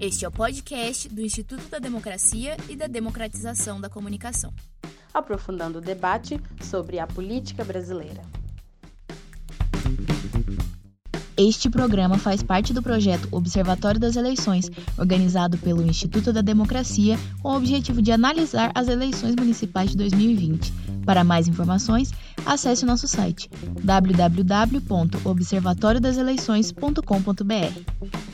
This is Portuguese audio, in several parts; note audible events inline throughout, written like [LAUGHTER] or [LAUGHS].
Este é o podcast do Instituto da Democracia e da Democratização da Comunicação. Aprofundando o debate sobre a política brasileira. Este programa faz parte do projeto Observatório das Eleições, organizado pelo Instituto da Democracia, com o objetivo de analisar as eleições municipais de 2020. Para mais informações, acesse o nosso site www.observatoriodaseleições.com.br.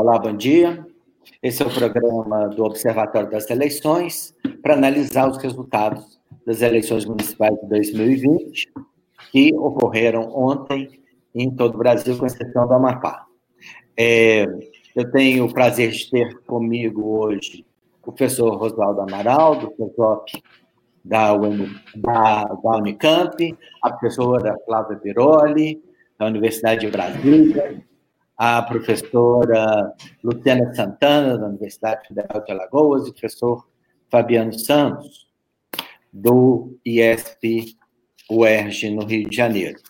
Olá, bom dia. Esse é o programa do Observatório das Eleições para analisar os resultados das eleições municipais de 2020 que ocorreram ontem em todo o Brasil, com exceção do Amapá. É, eu tenho o prazer de ter comigo hoje o professor Rosvaldo Amaral, do PESOP da, da, da Unicamp, a professora Flávia Piroli, da Universidade de Brasília, a professora Luciana Santana, da Universidade Federal de Alagoas, e o professor Fabiano Santos, do ISP UERJ, no Rio de Janeiro.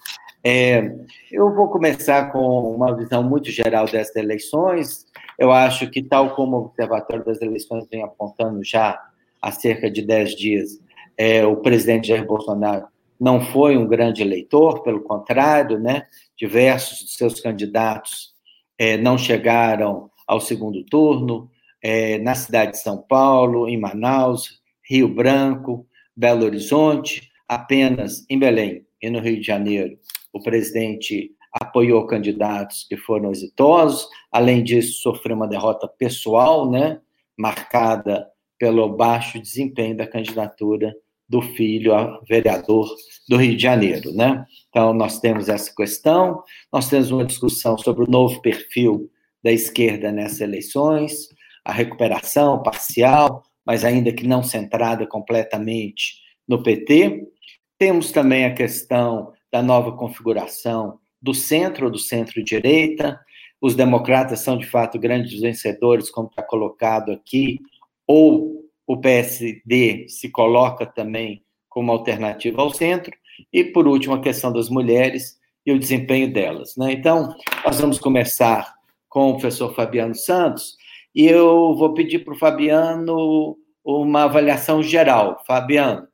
É, eu vou começar com uma visão muito geral dessas eleições. Eu acho que, tal como o Observatório das Eleições vem apontando já há cerca de 10 dias, é, o presidente Jair Bolsonaro não foi um grande eleitor, pelo contrário, né? diversos de seus candidatos é, não chegaram ao segundo turno, é, na cidade de São Paulo, em Manaus, Rio Branco, Belo Horizonte, apenas em Belém e no Rio de Janeiro, o presidente apoiou candidatos que foram exitosos, além disso, sofreu uma derrota pessoal, né, marcada pelo baixo desempenho da candidatura do filho a vereador do Rio de Janeiro, né? Então, nós temos essa questão, nós temos uma discussão sobre o novo perfil da esquerda nessas eleições, a recuperação parcial, mas ainda que não centrada completamente no PT, temos também a questão da nova configuração do centro ou do centro-direita. Os democratas são, de fato, grandes vencedores, como está colocado aqui, ou o PSD se coloca também como alternativa ao centro. E, por último, a questão das mulheres e o desempenho delas. Né? Então, nós vamos começar com o professor Fabiano Santos, e eu vou pedir para o Fabiano uma avaliação geral. Fabiano,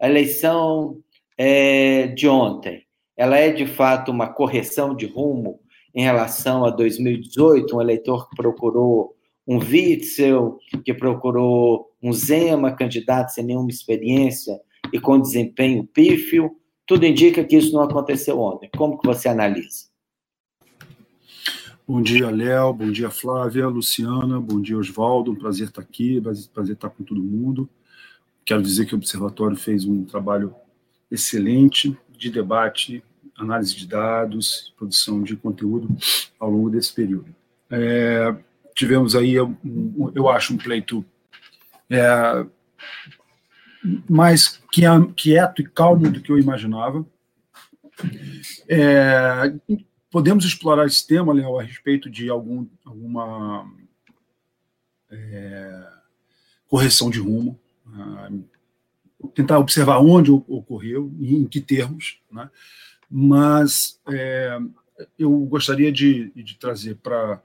a eleição é, de ontem, ela é de fato uma correção de rumo em relação a 2018, um eleitor que procurou um Witzel, que procurou um Zema, candidato sem nenhuma experiência e com desempenho pífio, tudo indica que isso não aconteceu ontem. Como que você analisa? Bom dia, Léo. Bom dia, Flávia, Luciana. Bom dia, Oswaldo. Um prazer estar aqui, prazer estar com todo mundo. Quero dizer que o Observatório fez um trabalho excelente de debate, análise de dados, produção de conteúdo ao longo desse período. É, tivemos aí, eu acho, um pleito é, mais quieto e calmo do que eu imaginava. É, podemos explorar esse tema, Léo, a respeito de algum, alguma é, correção de rumo. Ah, tentar observar onde ocorreu e em que termos, né? mas é, eu gostaria de, de trazer para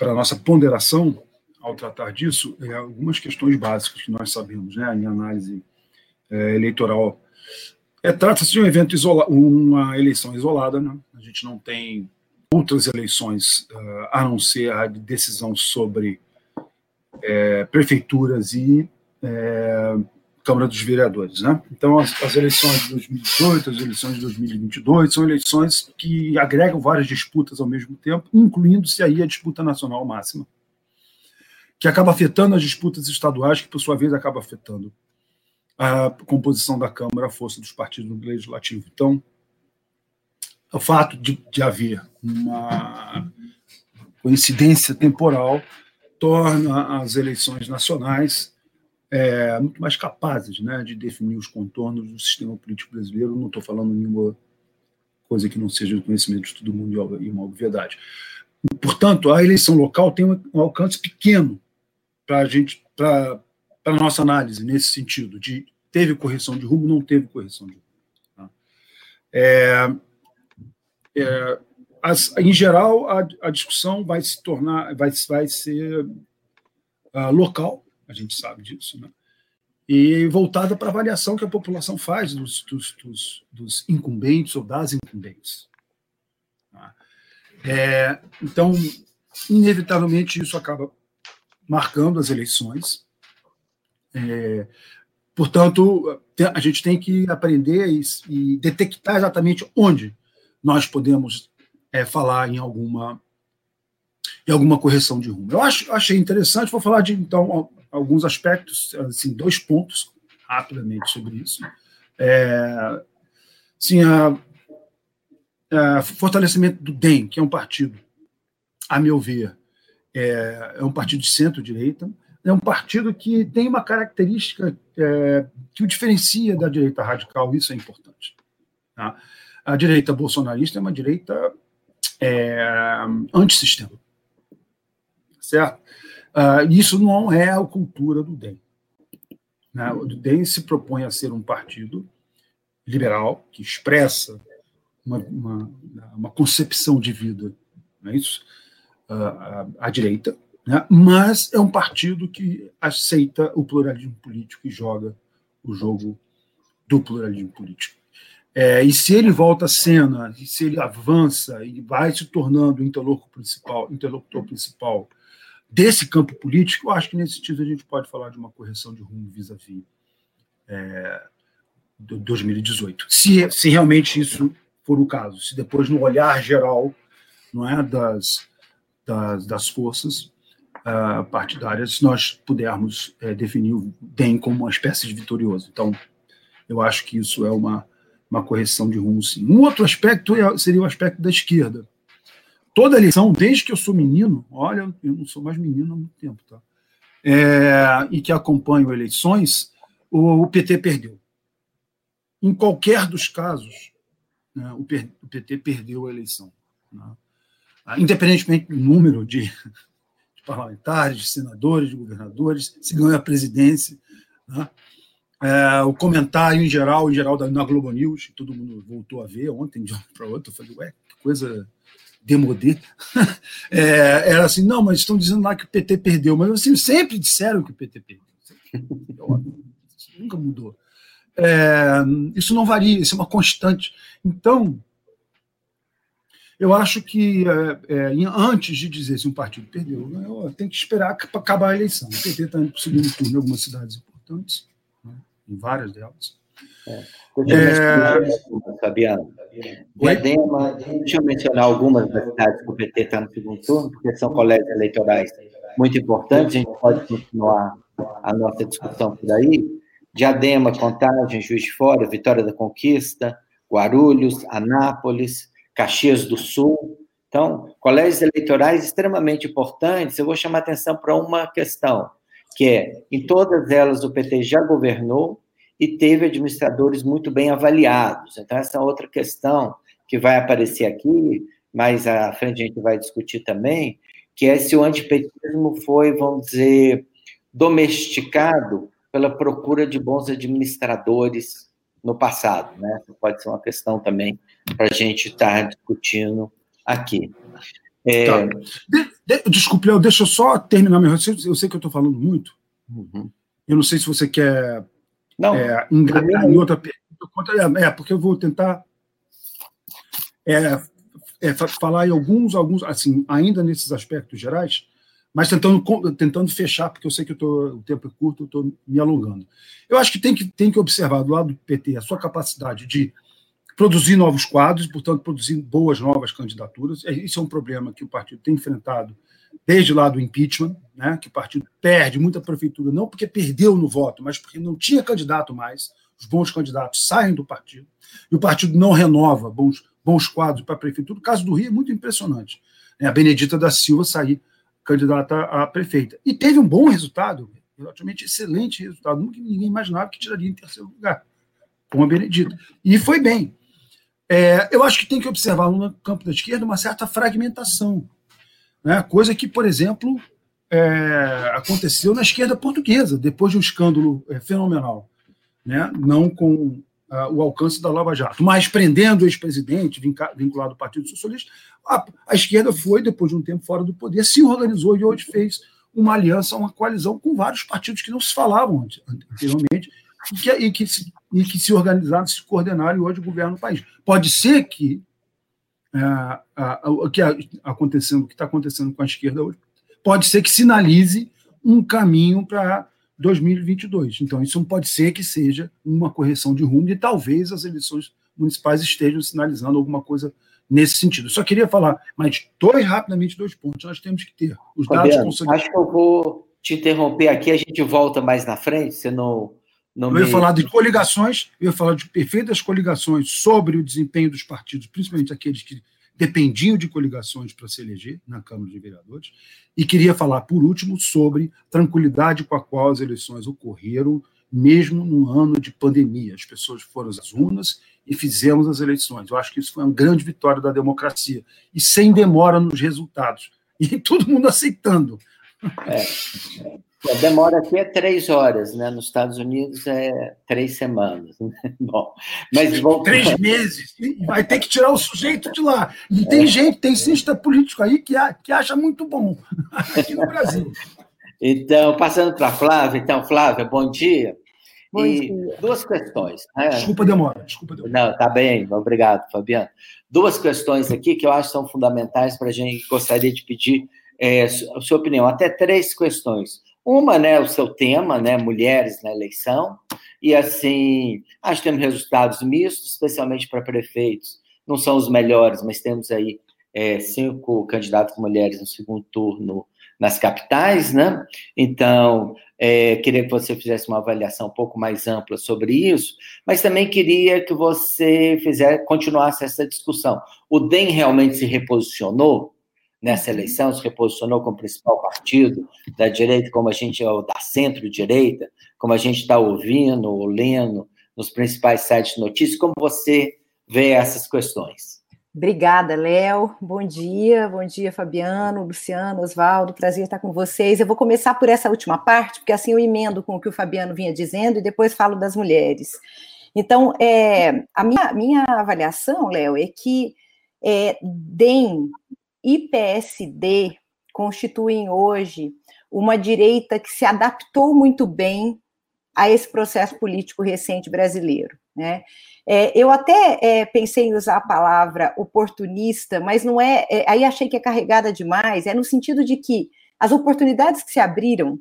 a nossa ponderação, ao tratar disso, é, algumas questões básicas que nós sabemos né, em análise é, eleitoral. É, Trata-se de um evento isolado, uma eleição isolada, né? a gente não tem outras eleições uh, a não ser a decisão sobre é, prefeituras e é, Câmara dos Vereadores. Né? Então, as, as, eleições de 2018, as eleições de 2022, são eleições que agregam várias disputas ao mesmo tempo, incluindo-se aí a disputa nacional máxima, que acaba afetando as disputas estaduais, que por sua vez acaba afetando a composição da Câmara, a força dos partidos no legislativo. Então, o fato de, de haver uma coincidência temporal torna as eleições nacionais é, muito mais capazes né, de definir os contornos do sistema político brasileiro. Não estou falando nenhuma coisa que não seja do conhecimento de todo mundo e uma obviedade. Portanto, a eleição local tem um alcance pequeno para a gente, para a nossa análise nesse sentido de teve correção de rumo, não teve correção de rumo. Tá? É, é, as, em geral, a, a, discussão vai se tornar, vai, vai ser uh, local, a gente sabe disso, né? e voltada para a avaliação que a população faz dos, dos, dos, dos incumbentes ou das incumbentes. Tá? É, então, inevitavelmente, isso acaba marcando as eleições. É, portanto, a gente tem que aprender e, e detectar exatamente onde nós podemos é, falar em alguma em alguma correção de rumo. Eu acho, achei interessante, vou falar de então alguns aspectos, assim, dois pontos rapidamente sobre isso. É, sim, a, a fortalecimento do DEM, que é um partido, a meu ver, é, é um partido de centro-direita, é um partido que tem uma característica é, que o diferencia da direita radical, isso é importante. Tá? A direita bolsonarista é uma direita é, antissistema. Certo? Uh, isso não é a cultura do DEM. Né? O DEM se propõe a ser um partido liberal que expressa uma, uma, uma concepção de vida, não é isso? Uh, à, direita, né? mas é um partido que aceita o pluralismo político e joga o jogo do pluralismo político. É, e se ele volta à cena, se ele avança e vai se tornando o interlocutor principal, interlocutor principal desse campo político, eu acho que nesse sentido a gente pode falar de uma correção de rumo vis-à-vis é, 2018. Se, se realmente isso for o caso, se depois no olhar geral não é das, das, das forças uh, partidárias nós pudermos é, definir o DEM como uma espécie de vitorioso. Então, eu acho que isso é uma, uma correção de rumo, sim. Um outro aspecto é, seria o aspecto da esquerda toda eleição, desde que eu sou menino, olha, eu não sou mais menino há muito tempo, tá? É, e que acompanho eleições, o, o, PT perdeu. Em qualquer dos casos, né, o, o, PT perdeu a eleição. Né? Ah, independentemente do número de, de, parlamentares, de senadores, de governadores, se ganha a presidência. Né? É, o comentário em geral, em geral na Globo News, todo mundo voltou a ver ontem de um para outro, eu falei, ué, que coisa demodê, [LAUGHS] é, era assim, não, mas estão dizendo lá que o PT perdeu, mas assim, sempre disseram que o PT perdeu. Isso nunca mudou. É, isso não varia, isso é uma constante. Então, eu acho que é, é antes de dizer se um partido perdeu, eu tenho que esperar para acabar a eleição. O PT está indo para o segundo turno em algumas cidades importantes, né, em várias delas. É. É... Fabiano. Diadema, deixa eu mencionar algumas das cidades que o PT está no segundo turno, porque são colégios eleitorais muito importantes, a gente pode continuar a nossa discussão por aí. Diadema, Contagem, Juiz de Fora, Vitória da Conquista, Guarulhos, Anápolis, Caxias do Sul. Então, colégios eleitorais extremamente importantes. Eu vou chamar atenção para uma questão, que é, em todas elas o PT já governou, e teve administradores muito bem avaliados. Então, essa é outra questão que vai aparecer aqui, mais à frente a gente vai discutir também, que é se o antipetismo foi, vamos dizer, domesticado pela procura de bons administradores no passado. Né? Essa pode ser uma questão também para a gente estar tá discutindo aqui. É... Tá. De, de, desculpe, Léo, deixa eu só terminar meu raciocínio. Eu sei que eu estou falando muito. Uhum. Eu não sei se você quer não, é, enganar em outra pergunta. É, porque eu vou tentar é, é, falar em alguns, alguns, assim, ainda nesses aspectos gerais, mas tentando, tentando fechar, porque eu sei que eu tô, o tempo é curto, eu estou me alongando. Eu acho que tem, que tem que observar do lado do PT a sua capacidade de produzir novos quadros, portanto, produzir boas novas candidaturas. Isso é um problema que o partido tem enfrentado desde lá do impeachment, né, que o partido perde muita prefeitura, não porque perdeu no voto, mas porque não tinha candidato mais, os bons candidatos saem do partido, e o partido não renova bons, bons quadros para a prefeitura. O caso do Rio é muito impressionante. Né, a Benedita da Silva sair candidata a prefeita. E teve um bom resultado, relativamente excelente resultado, nunca ninguém imaginava que tiraria em terceiro lugar, com a Benedita. E foi bem. É, eu acho que tem que observar no campo da esquerda uma certa fragmentação né? coisa que, por exemplo, é, aconteceu na esquerda portuguesa, depois de um escândalo é, fenomenal. Né? Não com o alcance da Lava Jato. Mas prendendo o ex-presidente vinculado ao Partido Socialista, a, a, esquerda foi, depois de um tempo fora do poder, se organizou e hoje fez uma aliança, uma coalizão com vários partidos que não se falavam anteriormente e que, e que, se, e que se organizaram, se coordenaram e hoje governam o país. Pode ser que o que acontecendo, o que está acontecendo com a esquerda hoje, pode ser que sinalize um caminho para 2022. Então, isso não pode ser que seja uma correção de rumo e talvez as eleições municipais estejam sinalizando alguma coisa nesse sentido. Eu só queria falar, mas dois rapidamente dois pontos. Nós temos que ter os dados Fabiano, Acho que eu vou te interromper aqui, a gente volta mais na frente, você não. Não eu ia falar de coligações, eu ia falar de perfeitas coligações sobre o desempenho dos partidos, principalmente aqueles que dependiam de coligações para se eleger na Câmara de Vereadores, e queria falar, por último, sobre tranquilidade com a qual as eleições ocorreram, mesmo num ano de pandemia. As pessoas foram às urnas e fizemos as eleições. Eu acho que isso foi uma grande vitória da democracia, e sem demora nos resultados, e [LAUGHS] todo mundo aceitando. É. A demora aqui é três horas, né? Nos Estados Unidos é três semanas. Né? [LAUGHS] Bom, mas vamos... três meses. Vai ter que tirar o sujeito de lá. E tem é. gente, tem cientista político aí que, que acha muito bom [LAUGHS] aqui no Brasil. Então, passando para a Flávia, então, Flávia, bom dia. Bom e dia. duas questões. Né? Desculpa a demora, desculpa a demora. Não, tá bem, obrigado, Fabiano. Duas questões aqui que eu acho que são fundamentais para a gente gostaria de pedir é, a sua opinião. Até três questões. Uma, né, o seu tema, né, mulheres na eleição, e assim, acho que temos resultados mistos, especialmente para prefeitos. Não são os melhores, mas temos aí é, cinco candidatos mulheres no segundo turno nas capitais, né? Então, é, queria que você fizesse uma avaliação um pouco mais ampla sobre isso, mas também queria que você fizesse, continuasse essa discussão. O DEM realmente se reposicionou? Nessa eleição, se reposicionou como principal partido da direita, como a gente, ou da centro-direita, como a gente está ouvindo ou lendo nos principais sites de notícias, como você vê essas questões? Obrigada, Léo. Bom dia, bom dia, Fabiano, Luciano, Oswaldo. Prazer estar com vocês. Eu vou começar por essa última parte, porque assim eu emendo com o que o Fabiano vinha dizendo e depois falo das mulheres. Então, é, a minha, minha avaliação, Léo, é que é, DEM e PSD constituem hoje uma direita que se adaptou muito bem a esse processo político recente brasileiro. Né? É, eu até é, pensei em usar a palavra oportunista, mas não é, é, Aí achei que é carregada demais. É no sentido de que as oportunidades que se abriram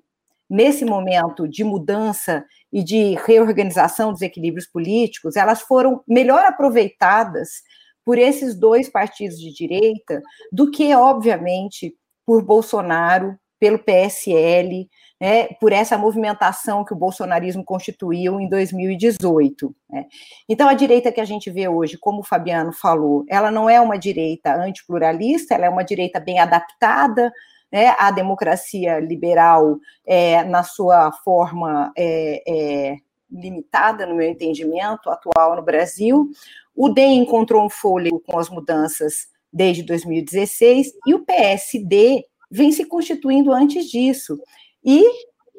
nesse momento de mudança e de reorganização dos equilíbrios políticos, elas foram melhor aproveitadas por esses dois partidos de direita do que, obviamente, por Bolsonaro, pelo PSL, né, por essa movimentação que o bolsonarismo constituiu em 2018. Né. Então, a direita que a gente vê hoje, como o Fabiano falou, ela não é uma direita antipluralista, ela é uma direita bem adaptada né, à democracia liberal é, na sua forma é, é, limitada, no meu entendimento, atual no Brasil. O DEM encontrou um fôlego com as mudanças desde 2016 e o PSD vem se constituindo antes disso. E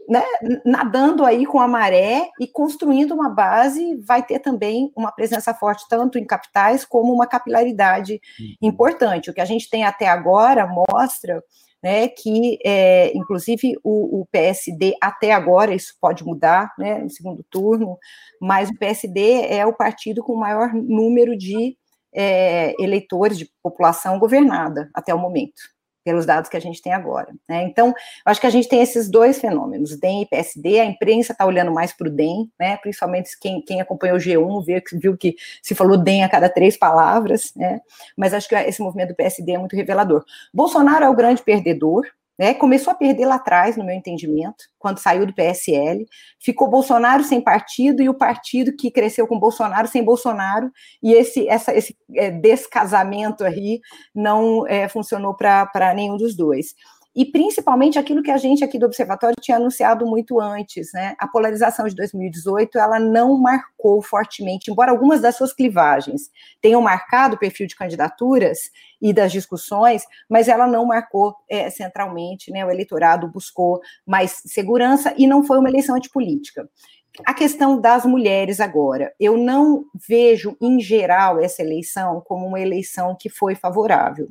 né, nadando aí com a maré e construindo uma base, vai ter também uma presença forte tanto em capitais como uma capilaridade uhum. importante. O que a gente tem até agora mostra né, que, é, inclusive, o, o, PSD, até agora, isso pode mudar, né, no segundo turno, mas o PSD é o partido com o maior número de é, eleitores, de população governada até o momento pelos dados que a gente tem agora. Né? Então, acho que a gente tem esses dois fenômenos, DEM e PSD, a imprensa está olhando mais para o DEM, né? principalmente quem, quem acompanhou o G1 viu, viu que se falou DEM a cada três palavras, né? mas acho que esse movimento do PSD é muito revelador. Bolsonaro é o grande perdedor, né, começou a perder lá atrás, no meu entendimento, quando saiu do PSL, ficou Bolsonaro sem partido e o partido que cresceu com Bolsonaro sem Bolsonaro, e esse, essa, esse é, descasamento aí não é, funcionou para nenhum dos dois e principalmente aquilo que a gente aqui do Observatório tinha anunciado muito antes, né? A polarização de 2018, ela não marcou fortemente, embora algumas das suas clivagens tenham marcado o perfil de candidaturas e das discussões, mas ela não marcou é, centralmente, né? O eleitorado buscou mais segurança e não foi uma eleição antipolítica. A questão das mulheres agora. Eu não vejo, em geral, essa eleição como uma eleição que foi favorável.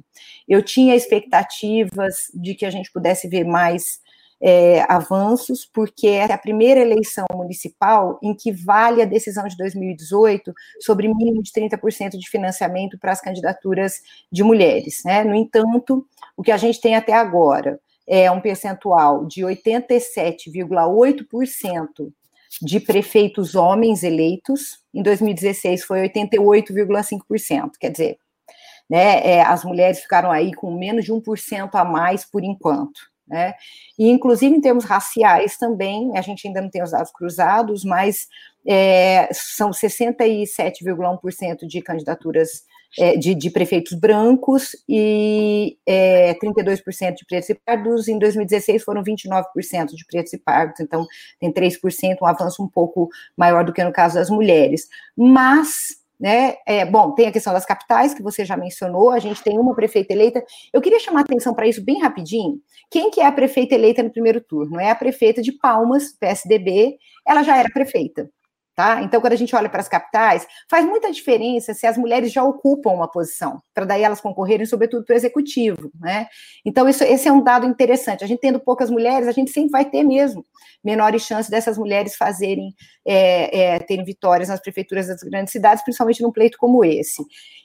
Eu tinha expectativas de que a gente pudesse ver mais é, avanços, porque é a primeira eleição municipal em que vale a decisão de 2018 sobre mínimo de 30% de financiamento para as candidaturas de mulheres. Né? No entanto, o que a gente tem até agora é um percentual de 87,8% de prefeitos homens eleitos, em 2016 foi 88,5%, quer dizer, né, é, as mulheres ficaram aí com menos de 1% a mais por enquanto. Né? E, inclusive, em termos raciais também, a gente ainda não tem os dados cruzados, mas é, são 67,1% de candidaturas é, de, de, prefeitos brancos e é, 32% de pretos e pardos. Em 2016 foram 29% de pretos e pardos, então tem 3%, um avanço um pouco maior do que no caso das mulheres. Mas né? É, bom, tem a questão das capitais, que você já mencionou, a gente tem uma prefeita eleita. Eu queria chamar atenção para isso bem rapidinho. Quem que é a prefeita eleita no primeiro turno? É a prefeita de Palmas, PSDB, ela já era prefeita. Tá? Então, quando a gente olha para as capitais, faz muita diferença se as mulheres já ocupam uma posição, para daí elas concorrerem, sobretudo, para o executivo. Né? Então, isso, esse é um dado interessante. A gente tendo poucas mulheres, a gente sempre vai ter mesmo menores chances dessas mulheres fazerem, é, é, terem vitórias nas prefeituras das grandes cidades, principalmente num pleito como esse.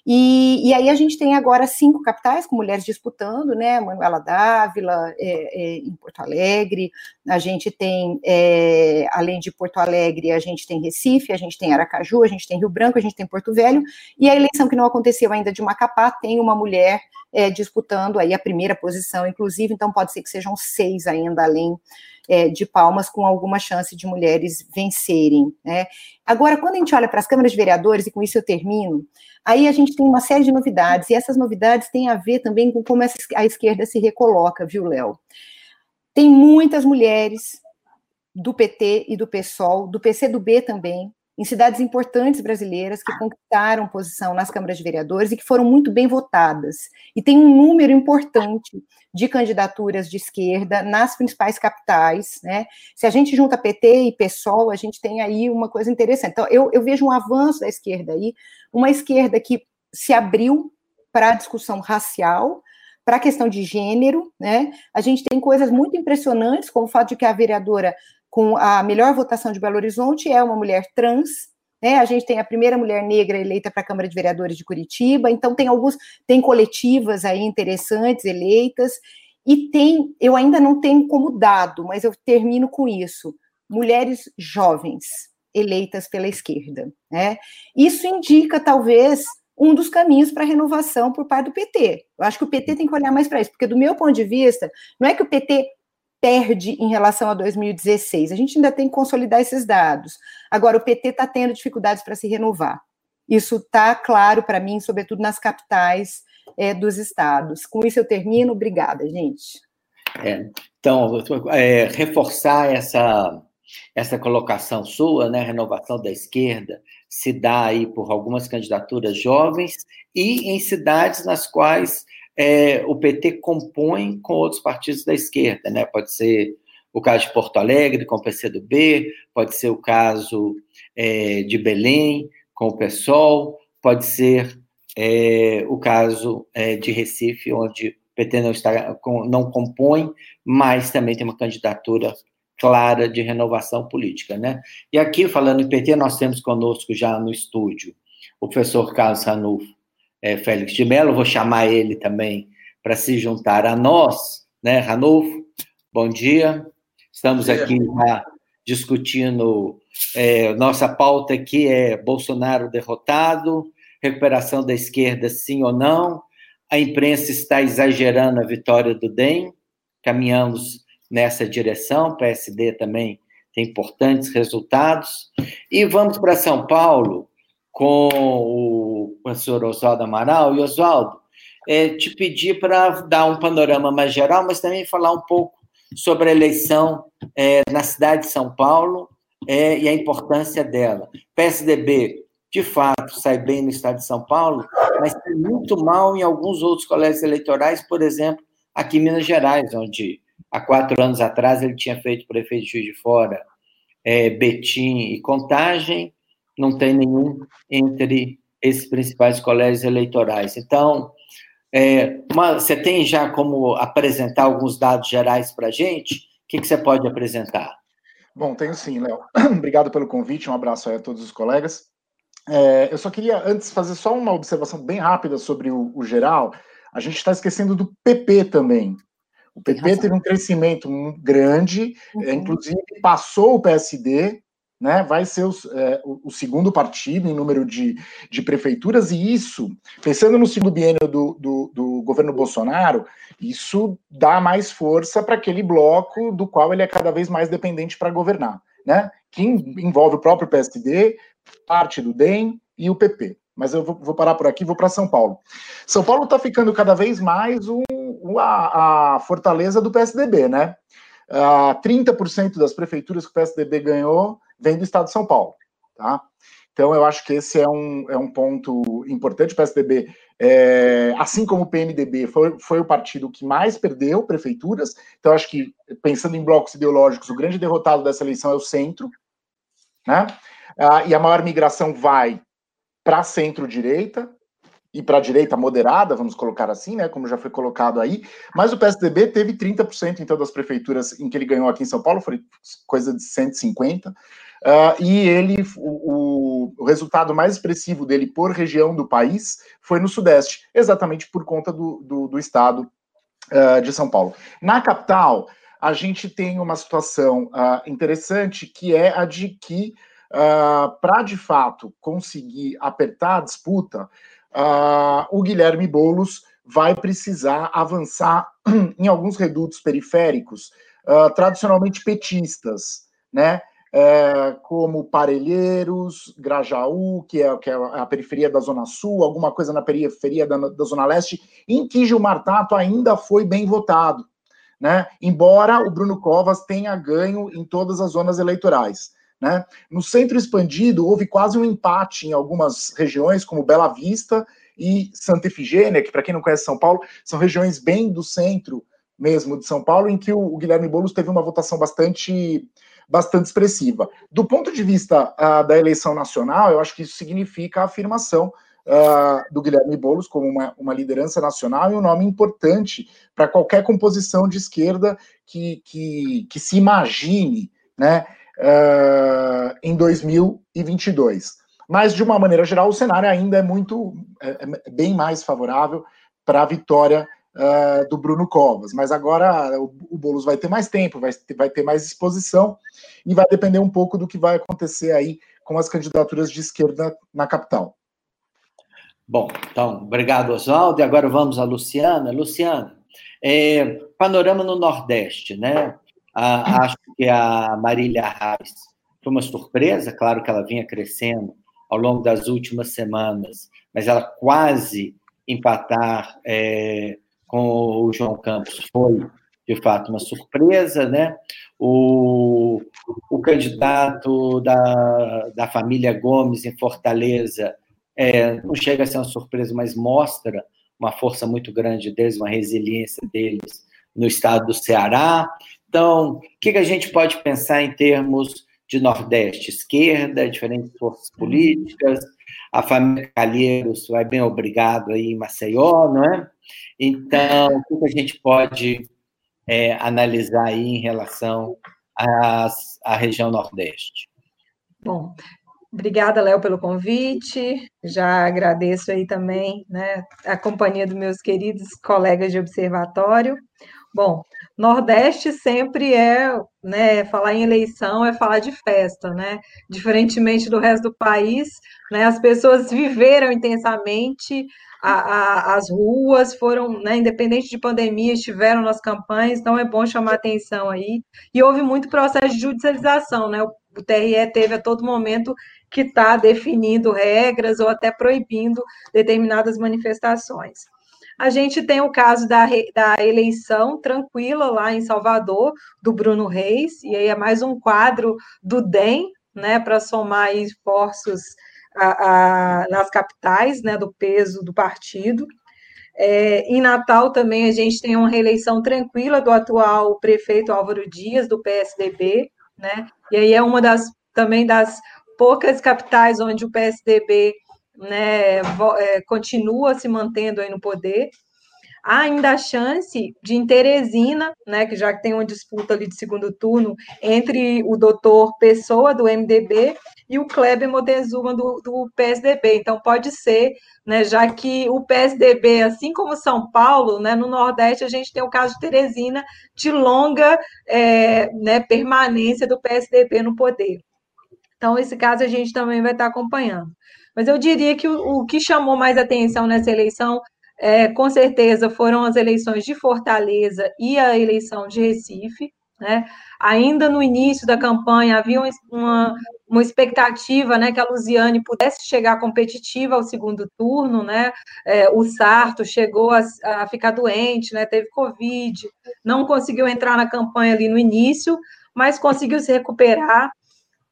E, e aí a gente tem agora cinco capitais com mulheres disputando, né? Manuela Dávila, é, é em Porto Alegre, a gente tem, é, além de Porto Alegre, a gente tem Recife, a gente tem Aracaju, a gente tem Rio Branco, a gente tem Porto Velho, e a eleição que não aconteceu ainda de Macapá tem uma mulher é, disputando aí a primeira posição, inclusive, então pode ser que sejam seis ainda além é, de Palmas com alguma chance de mulheres vencerem. Né? Agora, quando a gente olha para as câmaras de vereadores, e com isso eu termino, aí a gente tem uma série de novidades, e essas novidades têm a ver também com como a esquerda se recoloca, viu, Léo? Tem muitas mulheres do PT e do PSOL, do PCdoB também, em cidades importantes brasileiras que conquistaram posição nas câmaras de vereadores e que foram muito bem votadas. E tem um número importante de candidaturas de esquerda nas principais capitais, né? Se a gente junta PT e PSOL, a gente tem aí uma coisa interessante. Então, eu, eu vejo um avanço da esquerda aí, uma esquerda que se abriu para a discussão racial, para a questão de gênero, né? A gente tem coisas muito impressionantes, como o fato de que a vereadora com a melhor votação de Belo Horizonte é uma mulher trans, né? A gente tem a primeira mulher negra eleita para a Câmara de Vereadores de Curitiba, então tem alguns, tem coletivas aí interessantes eleitas, e tem, eu ainda não tenho como dado, mas eu termino com isso, mulheres jovens eleitas pela esquerda, né? Isso indica, talvez, um dos caminhos para a renovação por parte do PT. Eu acho que o PT tem que olhar mais para isso, porque do meu ponto de vista, não é que o PT perde em relação a 2016. A gente ainda tem que consolidar esses dados. Agora, o PT está tendo dificuldades para se renovar. Isso está claro para mim, sobretudo nas capitais é, dos estados. Com isso eu termino. Obrigada, gente. É, então, é, reforçar essa, essa colocação sua, né, renovação da esquerda, se dá aí por algumas candidaturas jovens e em cidades nas quais é, o PT compõe com outros partidos da esquerda, né? Pode ser o caso de Porto Alegre com o PCdoB, pode ser o caso é, de Belém com o PSOL, pode ser é, o caso é, de Recife, onde o PT não, está, não compõe, mas também tem uma candidatura clara de renovação política, né? E aqui, falando em PT, nós temos conosco já no estúdio o professor Carlos Ranulfo, é, Félix de Mello, vou chamar ele também para se juntar a nós, né, Ranulfo? Bom dia. Estamos aqui já discutindo é, nossa pauta aqui é Bolsonaro derrotado, recuperação da esquerda sim ou não. A imprensa está exagerando a vitória do DEM, caminhamos nessa direção, o PSD também tem importantes resultados. E vamos para São Paulo, com o professor Oswaldo Amaral. E, Oswaldo, é, te pedir para dar um panorama mais geral, mas também falar um pouco sobre a eleição é, na cidade de São Paulo é, e a importância dela. PSDB, de fato, sai bem no estado de São Paulo, mas tem muito mal em alguns outros colégios eleitorais, por exemplo, aqui em Minas Gerais, onde há quatro anos atrás ele tinha feito prefeito de Juiz de Fora é, Betim e Contagem, não tem nenhum entre esses principais colégios eleitorais. Então, é, uma, você tem já como apresentar alguns dados gerais para a gente? O que, que você pode apresentar? Bom, tenho sim, Léo. [CLEARS THROAT] Obrigado pelo convite, um abraço a todos os colegas. É, eu só queria, antes, fazer só uma observação bem rápida sobre o, o geral. A gente está esquecendo do PP também. O PP teve um crescimento grande, uhum. inclusive passou o PSD, né, vai ser é, o, segundo partido em número de, de prefeituras, e isso, pensando no segundo biênio do, do, do governo Bolsonaro, isso dá mais força para aquele bloco do qual ele é cada vez mais dependente para governar, né, que envolve o próprio PSD, parte do DEM e o PP. Mas eu vou, vou parar por aqui, vou para São Paulo. São Paulo está ficando cada vez mais um, a, a fortaleza do PSDB, né? Uh, 30% das prefeituras que o PSDB ganhou vem do estado de São Paulo, tá? Então, eu acho que esse é um, é um ponto importante. O PSDB, é, assim como o PMDB, foi, foi o partido que mais perdeu prefeituras. Então, acho que, pensando em blocos ideológicos, o grande derrotado dessa eleição é o centro. Né? Ah, e a maior migração vai para centro-direita, e para a direita moderada, vamos colocar assim, né, como já foi colocado aí, mas o PSDB teve 30% então das prefeituras em que ele ganhou aqui em São Paulo, foi coisa de 150, uh, ah, e ele, o, o, resultado mais expressivo dele por região do país foi no Sudeste, exatamente por conta do, do, do estado uh, de São Paulo. Na capital, a gente tem uma situação uh, interessante, que é a de que, para de fato conseguir apertar a disputa, uh, o Guilherme Boulos vai precisar avançar [CLEARS THROAT] em alguns redutos periféricos, uh, tradicionalmente petistas, né? É, como Parelheiros, Grajaú, que é, que é, a periferia da Zona Sul, alguma coisa na periferia da, da Zona Leste, em que Gilmar Tato ainda foi bem votado, né? Embora o Bruno Covas tenha ganho em todas as zonas eleitorais. Né? No centro expandido, houve quase um empate em algumas regiões, como Bela Vista e Santa Efigênia, que, para quem não conhece São Paulo, são regiões bem do centro mesmo de São Paulo, em que o, Guilherme Boulos teve uma votação bastante, bastante expressiva. Do ponto de vista uh, da eleição nacional, eu acho que isso significa a afirmação uh, do Guilherme Boulos como uma, uma liderança nacional e um nome importante para qualquer composição de esquerda que, que, que se imagine né, uh, em 2022. Mas, de uma maneira geral, o cenário ainda é muito, é, é bem mais favorável para a vitória uh, do Bruno Covas. Mas agora o, o Boulos vai ter mais tempo, vai, vai ter mais exposição e vai depender um pouco do que vai acontecer aí com as candidaturas de esquerda na capital. Bom, então, obrigado, Oswaldo. E agora vamos a Luciana. Luciana, é, panorama no Nordeste, né? Ah, acho que a Marília Reis foi uma surpresa, claro que ela vinha crescendo ao longo das últimas semanas, mas ela quase empatar é, com o João Campos foi, de fato, uma surpresa, né? O, o candidato da, da família Gomes em Fortaleza é, não chega a ser uma surpresa, mas mostra uma força muito grande deles, uma resiliência deles no estado do Ceará. Então, o que, que a gente pode pensar em termos de Nordeste? Esquerda, diferentes forças políticas, a família Calheiros vai bem obrigado aí em Maceió, não é? Então, o que, que a gente pode é, analisar aí em relação à região Nordeste? Bom, Obrigada, Léo, pelo convite. Já agradeço aí também né, a companhia dos meus queridos colegas de observatório. Bom, Nordeste sempre é, né, falar em eleição é falar de festa, né? Diferentemente do resto do país, né, as pessoas viveram intensamente a, a, as ruas, foram, né, independente de pandemia, estiveram nas campanhas, então é bom chamar atenção aí. E houve muito processo de judicialização, né? O, o TRE teve a todo momento que está definindo regras ou até proibindo determinadas manifestações. A gente tem o caso da, da eleição tranquila lá em Salvador, do Bruno Reis, e aí é mais um quadro do DEM, né, para somar esforços a, a, nas capitais, né, do peso do partido. É, em Natal também a gente tem uma reeleição tranquila do atual prefeito Álvaro Dias, do PSDB, né? E aí é uma das também das poucas capitais onde o PSDB né, é, continua se mantendo aí no poder. Há ainda a chance de em Teresina, né, que já tem uma disputa ali de segundo turno entre o doutor Pessoa, do MDB, e o Kleber Montezuma, do, do PSDB. Então, pode ser, né, já que o PSDB, assim como São Paulo, né, no Nordeste, a gente tem o caso de Teresina, de longa é, né, permanência do PSDB no poder. Então, esse caso a gente também vai estar acompanhando. Mas eu diria que o, o que chamou mais atenção nessa eleição, é, com certeza, foram as eleições de Fortaleza e a eleição de Recife. Né? Ainda no início da campanha havia uma, uma expectativa né, que a Luziane pudesse chegar competitiva ao segundo turno, né? É, o Sarto chegou a, a, ficar doente, né? teve Covid, não conseguiu entrar na campanha ali no início, mas conseguiu se recuperar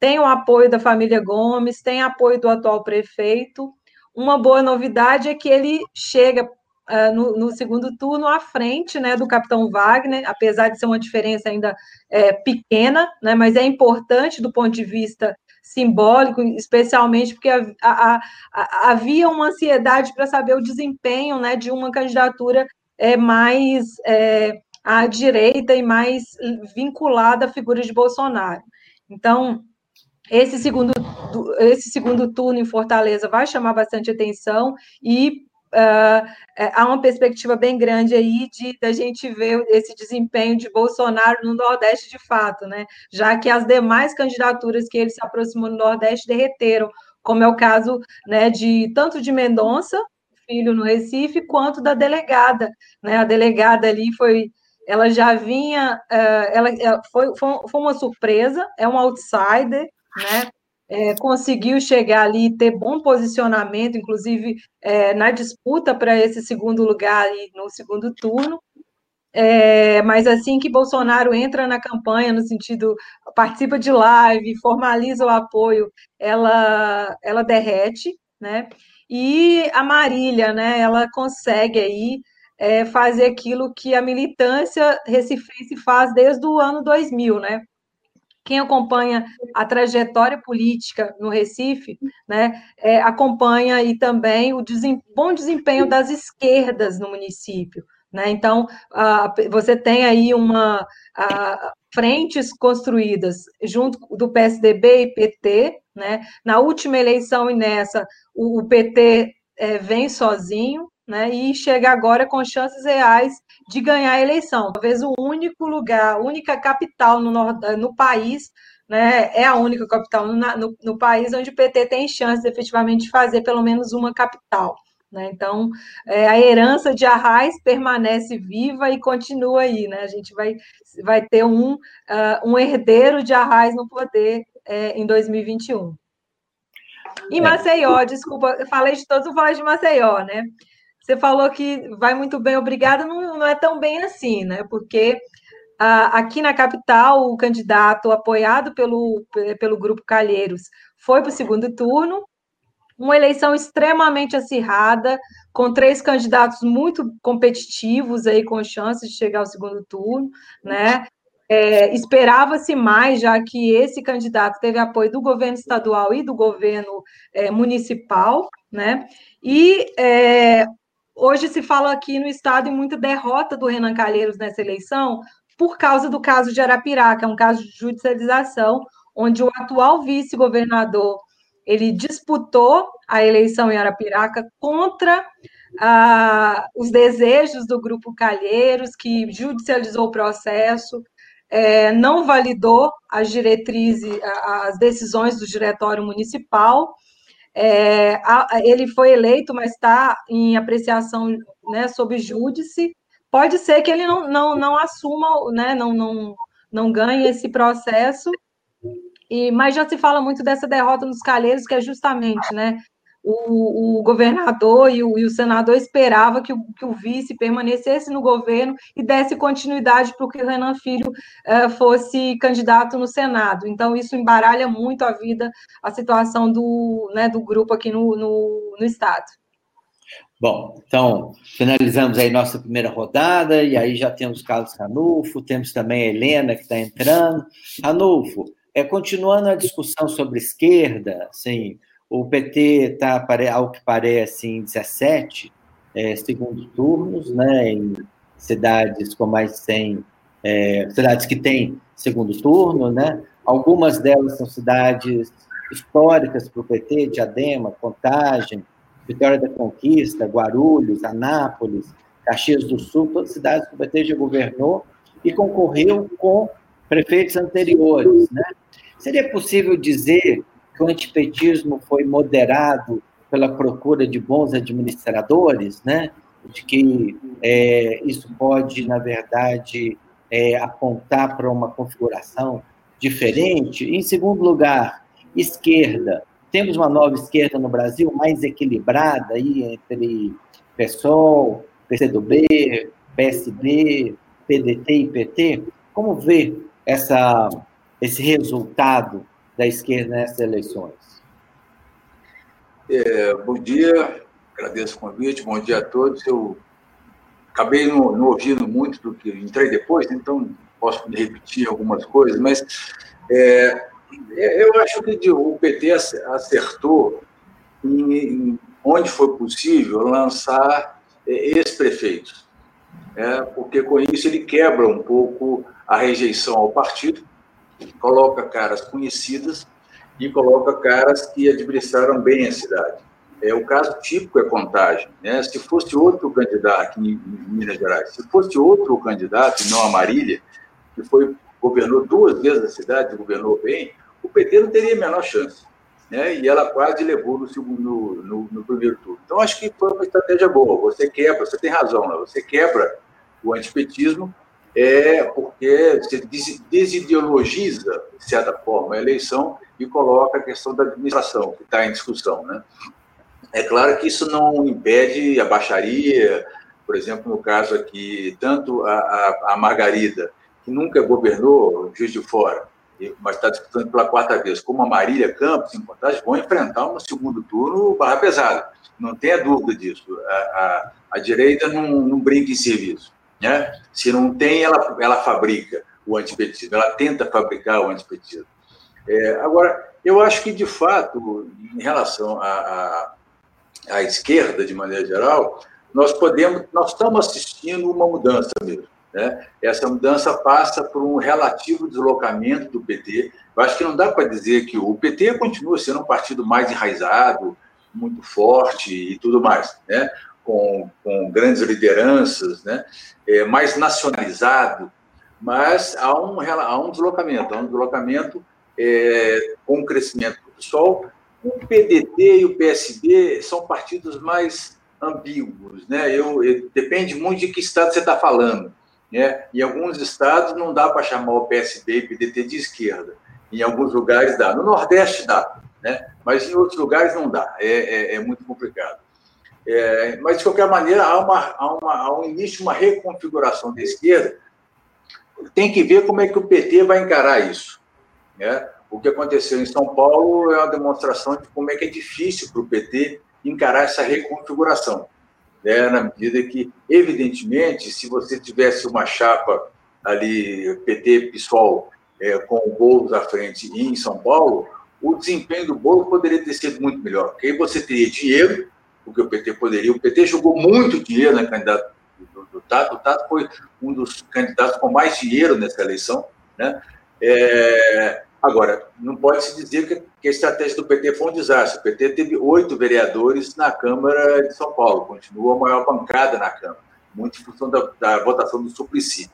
tem o apoio da família Gomes, tem apoio do atual prefeito. Uma boa novidade é que ele chega uh, no, no, segundo turno à frente né, do capitão Wagner, apesar de ser uma diferença ainda é, pequena, né, mas é importante do ponto de vista simbólico, especialmente porque a, a, a, havia uma ansiedade para saber o desempenho né, de uma candidatura é, mais é, à direita e mais vinculada à figura de Bolsonaro. Então, esse segundo, esse segundo turno em Fortaleza vai chamar bastante atenção e uh, há uma perspectiva bem grande aí de da gente ver esse desempenho de Bolsonaro no Nordeste de fato, né? Já que as demais candidaturas que ele se aproximou no Nordeste derreteram, como é o caso né, de tanto de Mendonça, filho no Recife, quanto da delegada, né? A delegada ali foi ela já vinha, uh, ela foi, foi uma surpresa, é um outsider, né? É, conseguiu chegar ali e ter bom posicionamento, inclusive é, na disputa para esse segundo lugar ali no segundo turno. É, mas assim que Bolsonaro entra na campanha, no sentido, participa de live, formaliza o apoio, ela, ela derrete, né? E a Marília, né? Ela consegue aí é, fazer aquilo que a militância recifense faz desde o ano 2000, né? Quem acompanha a trajetória política no Recife, né, é, acompanha e também o desem, bom desempenho das esquerdas no município. Né? Então, você tem aí uma frentes construídas junto do PSDB e PT. Né? Na última eleição e nessa, o, o PT é, vem sozinho, né, e chega agora com chances reais de ganhar a eleição. Talvez o único lugar, a única capital no, no país, né, é a única capital no, no, no, país onde o PT tem chances efetivamente de fazer pelo menos uma capital. Né? Então, é, a herança de Arraes permanece viva e continua aí. Né? A gente vai, vai ter um, uh, um herdeiro de Arraes no poder é, em 2021. E é. Maceió, desculpa, falei de todos, eu falei de Maceió, né? Você falou que vai muito bem, obrigada, não, não é tão bem assim, né? Porque ah, aqui na capital, o candidato apoiado pelo, pelo Grupo Calheiros foi para o segundo turno, uma eleição extremamente acirrada, com três candidatos muito competitivos aí, com chances de chegar ao segundo turno, né? É, Esperava-se mais, já que esse candidato teve apoio do governo estadual e do governo é, municipal, né? E é, Hoje se fala aqui no estado em muita derrota do Renan Calheiros nessa eleição por causa do caso de Arapiraca, um caso de judicialização, onde o atual vice-governador ele disputou a eleição em Arapiraca contra ah, os desejos do grupo Calheiros, que judicializou o processo, é, não validou as diretrizes, as decisões do diretório municipal é, a, ele foi eleito, mas está em apreciação né, sob júdice. Pode ser que ele não, não, não assuma, né, não, não, não ganhe esse processo, e, mas já se fala muito dessa derrota nos calheiros, que é justamente né, o, o governador e o, e o, senador esperava que o, que o, vice permanecesse no governo e desse continuidade para que o Renan Filho uh, fosse candidato no Senado. Então, isso embaralha muito a vida, a situação do, né, do grupo aqui no, no, no Estado. Bom, então, finalizamos aí nossa primeira rodada, e aí já temos Carlos Ranulfo, temos também a Helena que está entrando. Ranulfo, é, continuando a discussão sobre esquerda, assim, o PT está, ao que parece, em 17 é, segundos turnos, né, em cidades com mais de 100, é, cidades que têm segundo turno, né, algumas delas são cidades históricas para o PT, Diadema, Contagem, Vitória da Conquista, Guarulhos, Anápolis, Caxias do Sul, todas cidades que o PT já governou e concorreu com prefeitos anteriores. Né? Seria possível dizer o antipetismo foi moderado pela procura de bons administradores, né? de que é, isso pode, na verdade, é, apontar para uma configuração diferente. Em segundo lugar, esquerda. Temos uma nova esquerda no Brasil mais equilibrada aí entre PSOL, PCdoB, PSD, PDT e PT. Como vê essa, esse resultado da esquerda nessas eleições? É, bom dia, agradeço o convite, bom dia a todos. Eu acabei não, não ouvindo muito do que entrei depois, então posso repetir algumas coisas, mas é, eu acho que o PT acertou em, em onde foi possível lançar é, ex-prefeitos, é, porque com isso ele quebra um pouco a rejeição ao partido, coloca caras conhecidas e coloca caras que administraram bem a cidade. É, o caso típico é contagem. Né? Se fosse outro candidato em, Minas Gerais, se fosse outro candidato, não a Marília, que foi governou duas vezes a cidade, governou bem, o PT não teria a menor chance. Né? E ela quase levou no, segundo, no, no, primeiro turno. Então, acho que foi uma estratégia boa. Você quebra, você tem razão, né? você quebra o antipetismo é porque você desideologiza, de certa forma, a eleição e coloca a questão da administração, que está em discussão. Né? É claro que isso não impede a baixaria, por exemplo, no caso aqui, tanto a, a, a Margarida, que nunca governou Juiz de Fora, mas está disputando pela quarta vez, como a Marília Campos, em Contagem, vão enfrentar um segundo turno barra pesada. Não tenha dúvida disso. A, a direita não, não brinca em serviço. Né? Se não tem, ela, ela fabrica o antipetismo, ela tenta fabricar o antipetismo. É, agora, eu acho que, de fato, em relação à, à, à esquerda, de maneira geral, nós podemos, nós estamos assistindo uma mudança mesmo. Né? Essa mudança passa por um relativo deslocamento do PT. Eu acho que não dá para dizer que o PT continua sendo um partido mais enraizado, muito forte e tudo mais. Né? Com, com grandes lideranças, né? É, mais nacionalizado, mas há um, há um deslocamento, há um deslocamento é, com o crescimento do PSOL. O PDT e o PSB são partidos mais ambíguos, né? Eu, eu depende muito de que estado você está falando. Né? Em alguns estados não dá para chamar o PSB e PDT de esquerda. Em alguns lugares dá. No Nordeste dá, né? mas em outros lugares não dá. É, é, é muito complicado. É, mas, de qualquer maneira, há, uma, há, uma, há um início uma reconfiguração da esquerda. Tem que ver como é que o PT vai encarar isso. Né? O que aconteceu em São Paulo é uma demonstração de como é que é difícil para o PT encarar essa reconfiguração. Né? Na medida que, evidentemente, se você tivesse uma chapa ali, PT-PSOL, é, com o Boulos à frente em São Paulo, o desempenho do Boulos poderia ter sido muito melhor, porque aí você teria dinheiro o que o PT poderia. O PT jogou muito dinheiro na candidata do, do Tato. O Tato foi um dos candidatos com mais dinheiro nessa eleição. Né? É, agora, não pode se dizer que, que, a estratégia do PT foi um desastre. O PT teve oito vereadores na Câmara de São Paulo, continua a maior bancada na Câmara, muito em função da, da votação do Suplicy.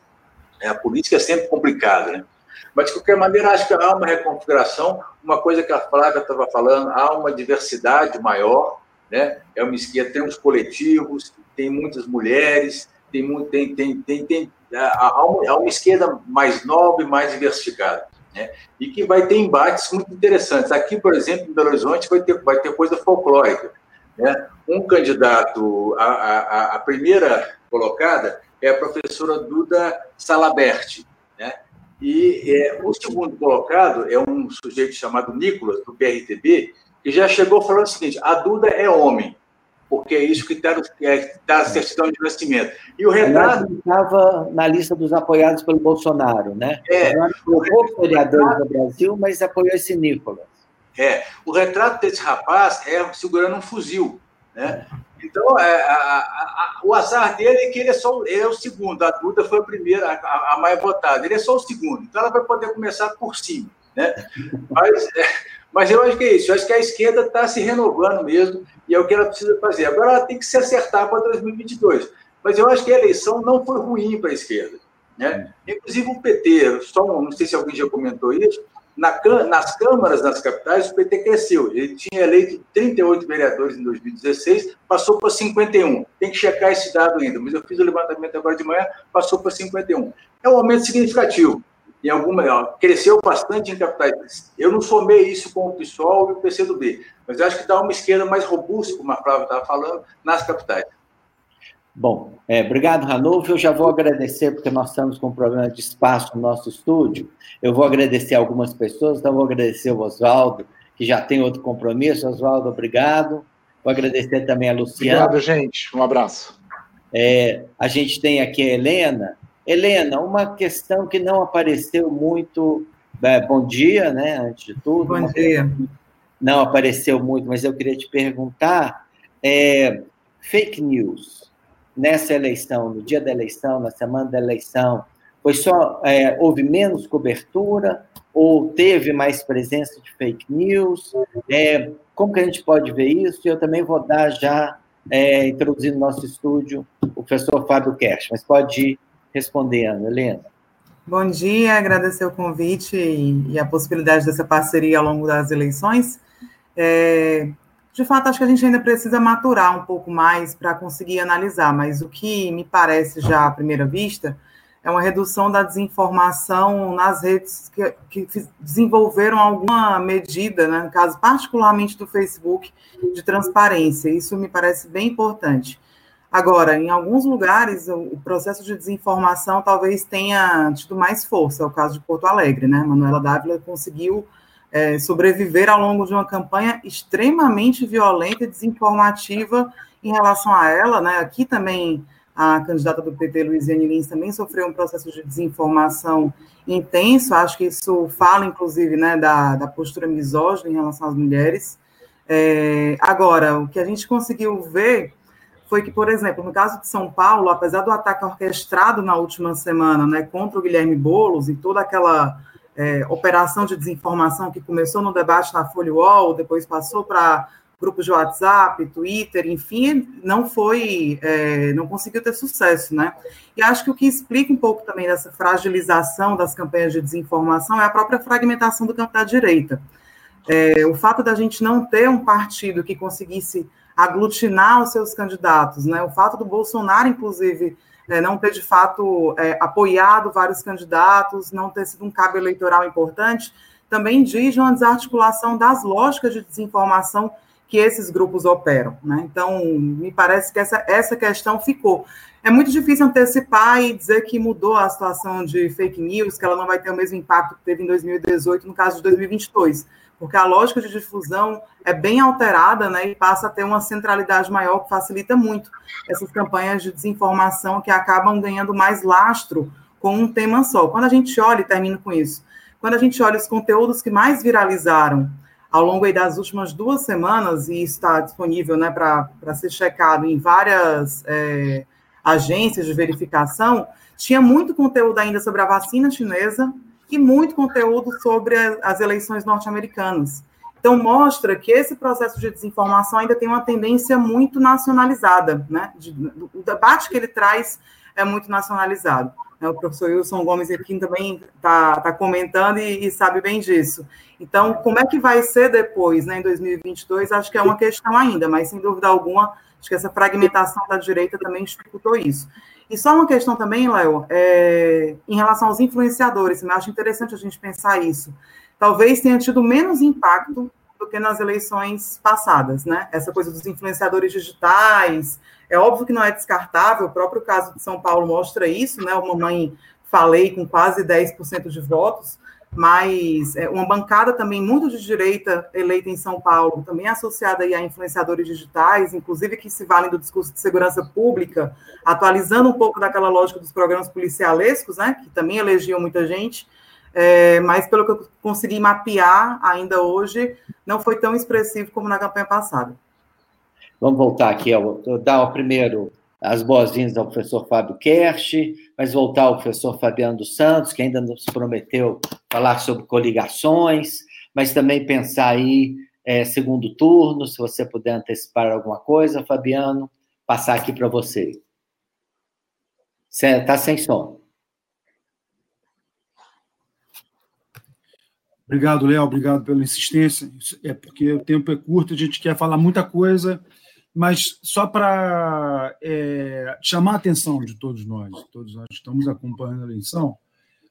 É, a política é sempre complicada, né? Mas, de qualquer maneira, acho que há uma reconfiguração, uma coisa que a Flávia estava falando, há uma diversidade maior, né? É uma esquerda, tem os coletivos, tem muitas mulheres, tem, muito, tem, tem, tem, tem há, uma, uma esquerda mais nova e mais diversificada. Né? E que vai ter embates muito interessantes. Aqui, por exemplo, em Belo Horizonte, vai ter, vai ter coisa folclórica. Né? Um candidato, a, a, a primeira colocada é a professora Duda Salaberti. Né? E é, o segundo colocado é um sujeito chamado Nicolas, do PRTB, que já chegou falando o seguinte: a Duda é homem. porque é isso que está tá a certidão de nascimento. E o retrato. estava na lista dos apoiados pelo Bolsonaro, né? É. Poucos vereadores do Brasil, mas apoiou esse Nicolas. É. O retrato desse rapaz é segurando um fuzil, né? Então, é, a, a, a, o azar dele é que ele é só ele é o segundo. A Duda foi a primeira, a, mais votada. Ele é só o segundo. Então, ela vai poder começar por cima, né? Mas, é, mas eu acho que é isso. Eu acho que a esquerda está se renovando mesmo e é o que ela precisa fazer. Agora, ela tem que se acertar para 2022. Mas eu acho que a eleição não foi ruim para a esquerda. Né? Inclusive o PT, só não sei se alguém já comentou isso, na, nas câmaras das capitais, o PT cresceu. Ele tinha eleito 38 vereadores em 2016, passou para 51. Tem que checar esse dado ainda, mas eu fiz o levantamento agora de manhã, passou para 51. É um aumento significativo. Em alguma, cresceu bastante em capitais. Eu não somei isso com o PSOL e o PCdoB, mas acho que dá uma esquerda mais robusta, como a Flávia estava falando, nas capitais. Bom, é, obrigado, Ranulfo. Eu já vou agradecer, porque nós estamos com um problema de espaço no nosso estúdio. Eu vou agradecer algumas pessoas, então vou agradecer o Oswaldo, que já tem outro compromisso. Oswaldo, obrigado. Vou agradecer também a Luciana. Obrigado, gente. Um abraço. É, a gente tem aqui a Helena. Helena, uma questão que não apareceu muito. É, bom dia, né? Antes de tudo. Bom dia. Não apareceu muito, mas eu queria te perguntar: é, fake news nessa eleição, no dia da eleição, na semana da eleição, foi só é, houve menos cobertura ou teve mais presença de fake news? É, como que a gente pode ver isso? Eu também vou dar já é, introduzir no nosso estúdio o professor Fábio Kersh, mas pode ir respondendo, Helena. Bom dia, agradecer o convite e, e a possibilidade dessa parceria ao longo das eleições. É, de fato, acho que a gente ainda precisa maturar um pouco mais para conseguir analisar, mas o que me parece já à primeira vista é uma redução da desinformação nas redes que, que desenvolveram alguma medida, né, no caso particularmente do Facebook, de transparência. Isso me parece bem importante. Agora, em alguns lugares, o processo de desinformação talvez tenha tido mais força, é o caso de Porto Alegre, né? Manuela Dávila conseguiu é, sobreviver ao longo de uma campanha extremamente violenta e desinformativa em relação a ela, né? Aqui também a candidata do PT, Luiziane Lins, também sofreu um processo de desinformação intenso. Acho que isso fala, inclusive, né, da, da postura misógina em relação às mulheres. É, agora, o que a gente conseguiu ver foi que, por exemplo, no caso de São Paulo, apesar do ataque orquestrado na última semana, né, contra o Guilherme Boulos e toda aquela é, operação de desinformação que começou no debate na Folha UOL, depois passou para grupos de WhatsApp, Twitter, enfim, não foi, é, não conseguiu ter sucesso, né? E acho que o que explica um pouco também dessa fragilização das campanhas de desinformação é a própria fragmentação do campo da direita. É, o fato da gente não ter um partido que conseguisse aglutinar os seus candidatos, né? O fato do Bolsonaro, inclusive, é, não ter de fato é, apoiado vários candidatos, não ter sido um cabo eleitoral importante, também diz uma desarticulação das lógicas de desinformação que esses grupos operam. Né? Então, me parece que essa, essa questão ficou. É muito difícil antecipar e dizer que mudou a situação de fake news, que ela não vai ter o mesmo impacto que teve em 2018, no caso de 2022 porque a lógica de difusão é bem alterada né, e passa a ter uma centralidade maior, que facilita muito essas campanhas de desinformação que acabam ganhando mais lastro com um tema só. Quando a gente olha, e termino com isso, quando a gente olha os conteúdos que mais viralizaram ao longo das últimas duas semanas, e está disponível né, para ser checado em várias é, agências de verificação, tinha muito conteúdo ainda sobre a vacina chinesa, e muito conteúdo sobre as eleições norte-americanas. Então, mostra que esse processo de desinformação ainda tem uma tendência muito nacionalizada, né? De, o debate que ele traz é muito nacionalizado. Né? O professor Wilson Gomes aqui também está tá comentando e, e, sabe bem disso. Então, como é que vai ser depois, né, em 2022? Acho que é uma questão ainda, mas sem dúvida alguma, acho que essa fragmentação da direita também dificultou isso. E só uma questão também, Léo, é, em relação aos influenciadores, eu acho interessante a gente pensar isso. Talvez tenha tido menos impacto do que nas eleições passadas, né? Essa coisa dos influenciadores digitais, é óbvio que não é descartável, o próprio caso de São Paulo mostra isso, né? Uma mãe falei com quase 10% de votos, mas é, uma bancada também muito de direita eleita em São Paulo, também associada a influenciadores digitais, inclusive que se valem do discurso de segurança pública, atualizando um pouco daquela lógica dos programas policialescos, né, que também elegiam muita gente, é, mas pelo que eu consegui mapear ainda hoje, não foi tão expressivo como na campanha passada. Vamos voltar aqui, eu dar o primeiro as boas-vindas ao professor Fábio Kersh, mas voltar ao professor Fabiano dos Santos, que ainda nos prometeu falar sobre coligações, mas também pensar aí é, segundo turno, se você puder antecipar alguma coisa, Fabiano, passar aqui para você. Está sem som. Obrigado, Léo, obrigado pela insistência. É porque o tempo é curto, a gente quer falar muita coisa mas só para é, chamar a atenção de todos nós, todos nós que estamos acompanhando a eleição,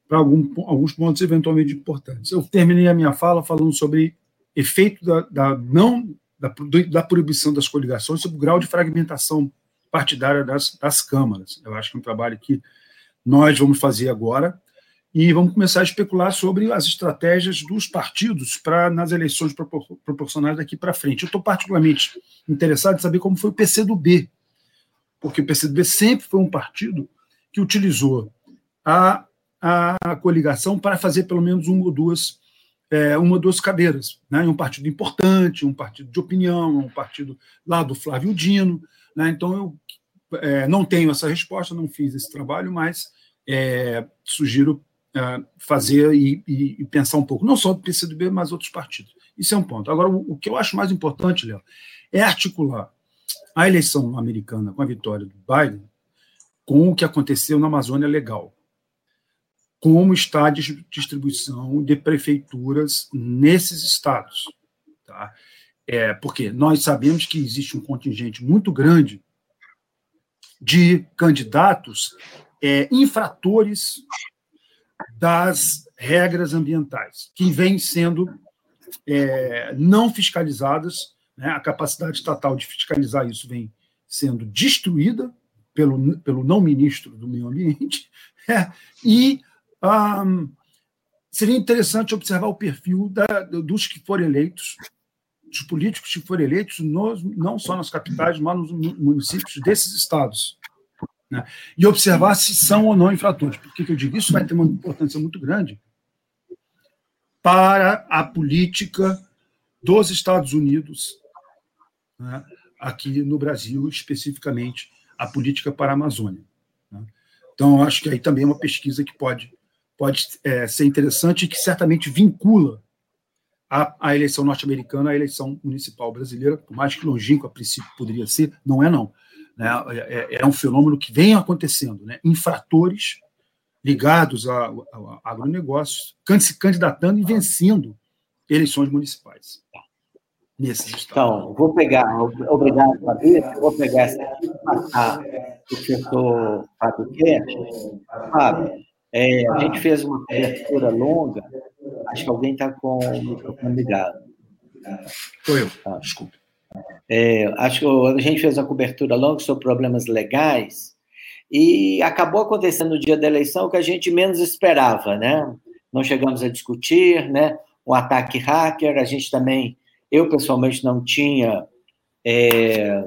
para algum, alguns pontos eventualmente importantes. Eu terminei a minha fala falando sobre efeito da, da não da, da, proibição das coligações, sobre o grau de fragmentação partidária das, das câmaras. Eu acho que é um trabalho que nós vamos fazer agora e vamos começar a especular sobre as estratégias dos partidos para nas eleições proporcionais daqui para frente. Eu estou particularmente interessado em saber como foi o PCdoB, porque o PCdoB sempre foi um partido que utilizou a, a coligação para fazer pelo menos uma ou duas é, uma ou duas cadeiras, né? um partido importante, um partido de opinião, um partido lá do Flávio Dino. Né? Então, eu é, não tenho essa resposta, não fiz esse trabalho, mas é, sugiro fazer e, e, e, pensar um pouco, não só do PCdoB, mas outros partidos. Isso é um ponto. Agora, o, o que eu acho mais importante, Léo, é articular a eleição americana com a vitória do Biden com o que aconteceu na Amazônia Legal. Como está a distribuição de prefeituras nesses estados. Tá? É, porque nós sabemos que existe um contingente muito grande de candidatos é, infratores das regras ambientais, que vêm sendo é, não fiscalizadas, né? a capacidade estatal de fiscalizar isso vem sendo destruída pelo, pelo não ministro do Meio Ambiente, [LAUGHS] é, e um, seria interessante observar o perfil da, dos que foram eleitos, dos políticos que foram eleitos, nos, não só nas capitais, mas nos municípios desses estados né? e observar se são ou não infratores. Por que eu digo isso? Vai ter uma importância muito grande para a política dos Estados Unidos, né? aqui no Brasil, especificamente, a política para a Amazônia. Né? Então, acho que aí também é uma pesquisa que pode, pode é, ser interessante e que certamente vincula a, a eleição norte-americana à eleição municipal brasileira, por mais que longínquo a princípio poderia ser, não é não. Né? É, é, um fenômeno que vem acontecendo. Né? Infratores ligados ao, agronegócio se candidatando e vencendo eleições municipais. Estados. Então, vou pegar, obrigado, Fabrício, vou pegar essa aqui e passar para o professor Fábio Kert. Fábio, é, a gente fez uma cobertura longa, acho que alguém está com o microfone ligado. Sou eu, ah. desculpe. É, acho que a gente fez uma cobertura longa sobre problemas legais e acabou acontecendo no dia da eleição o que a gente menos esperava, né? Não chegamos a discutir, né? Um ataque hacker, a gente também, eu pessoalmente não tinha é,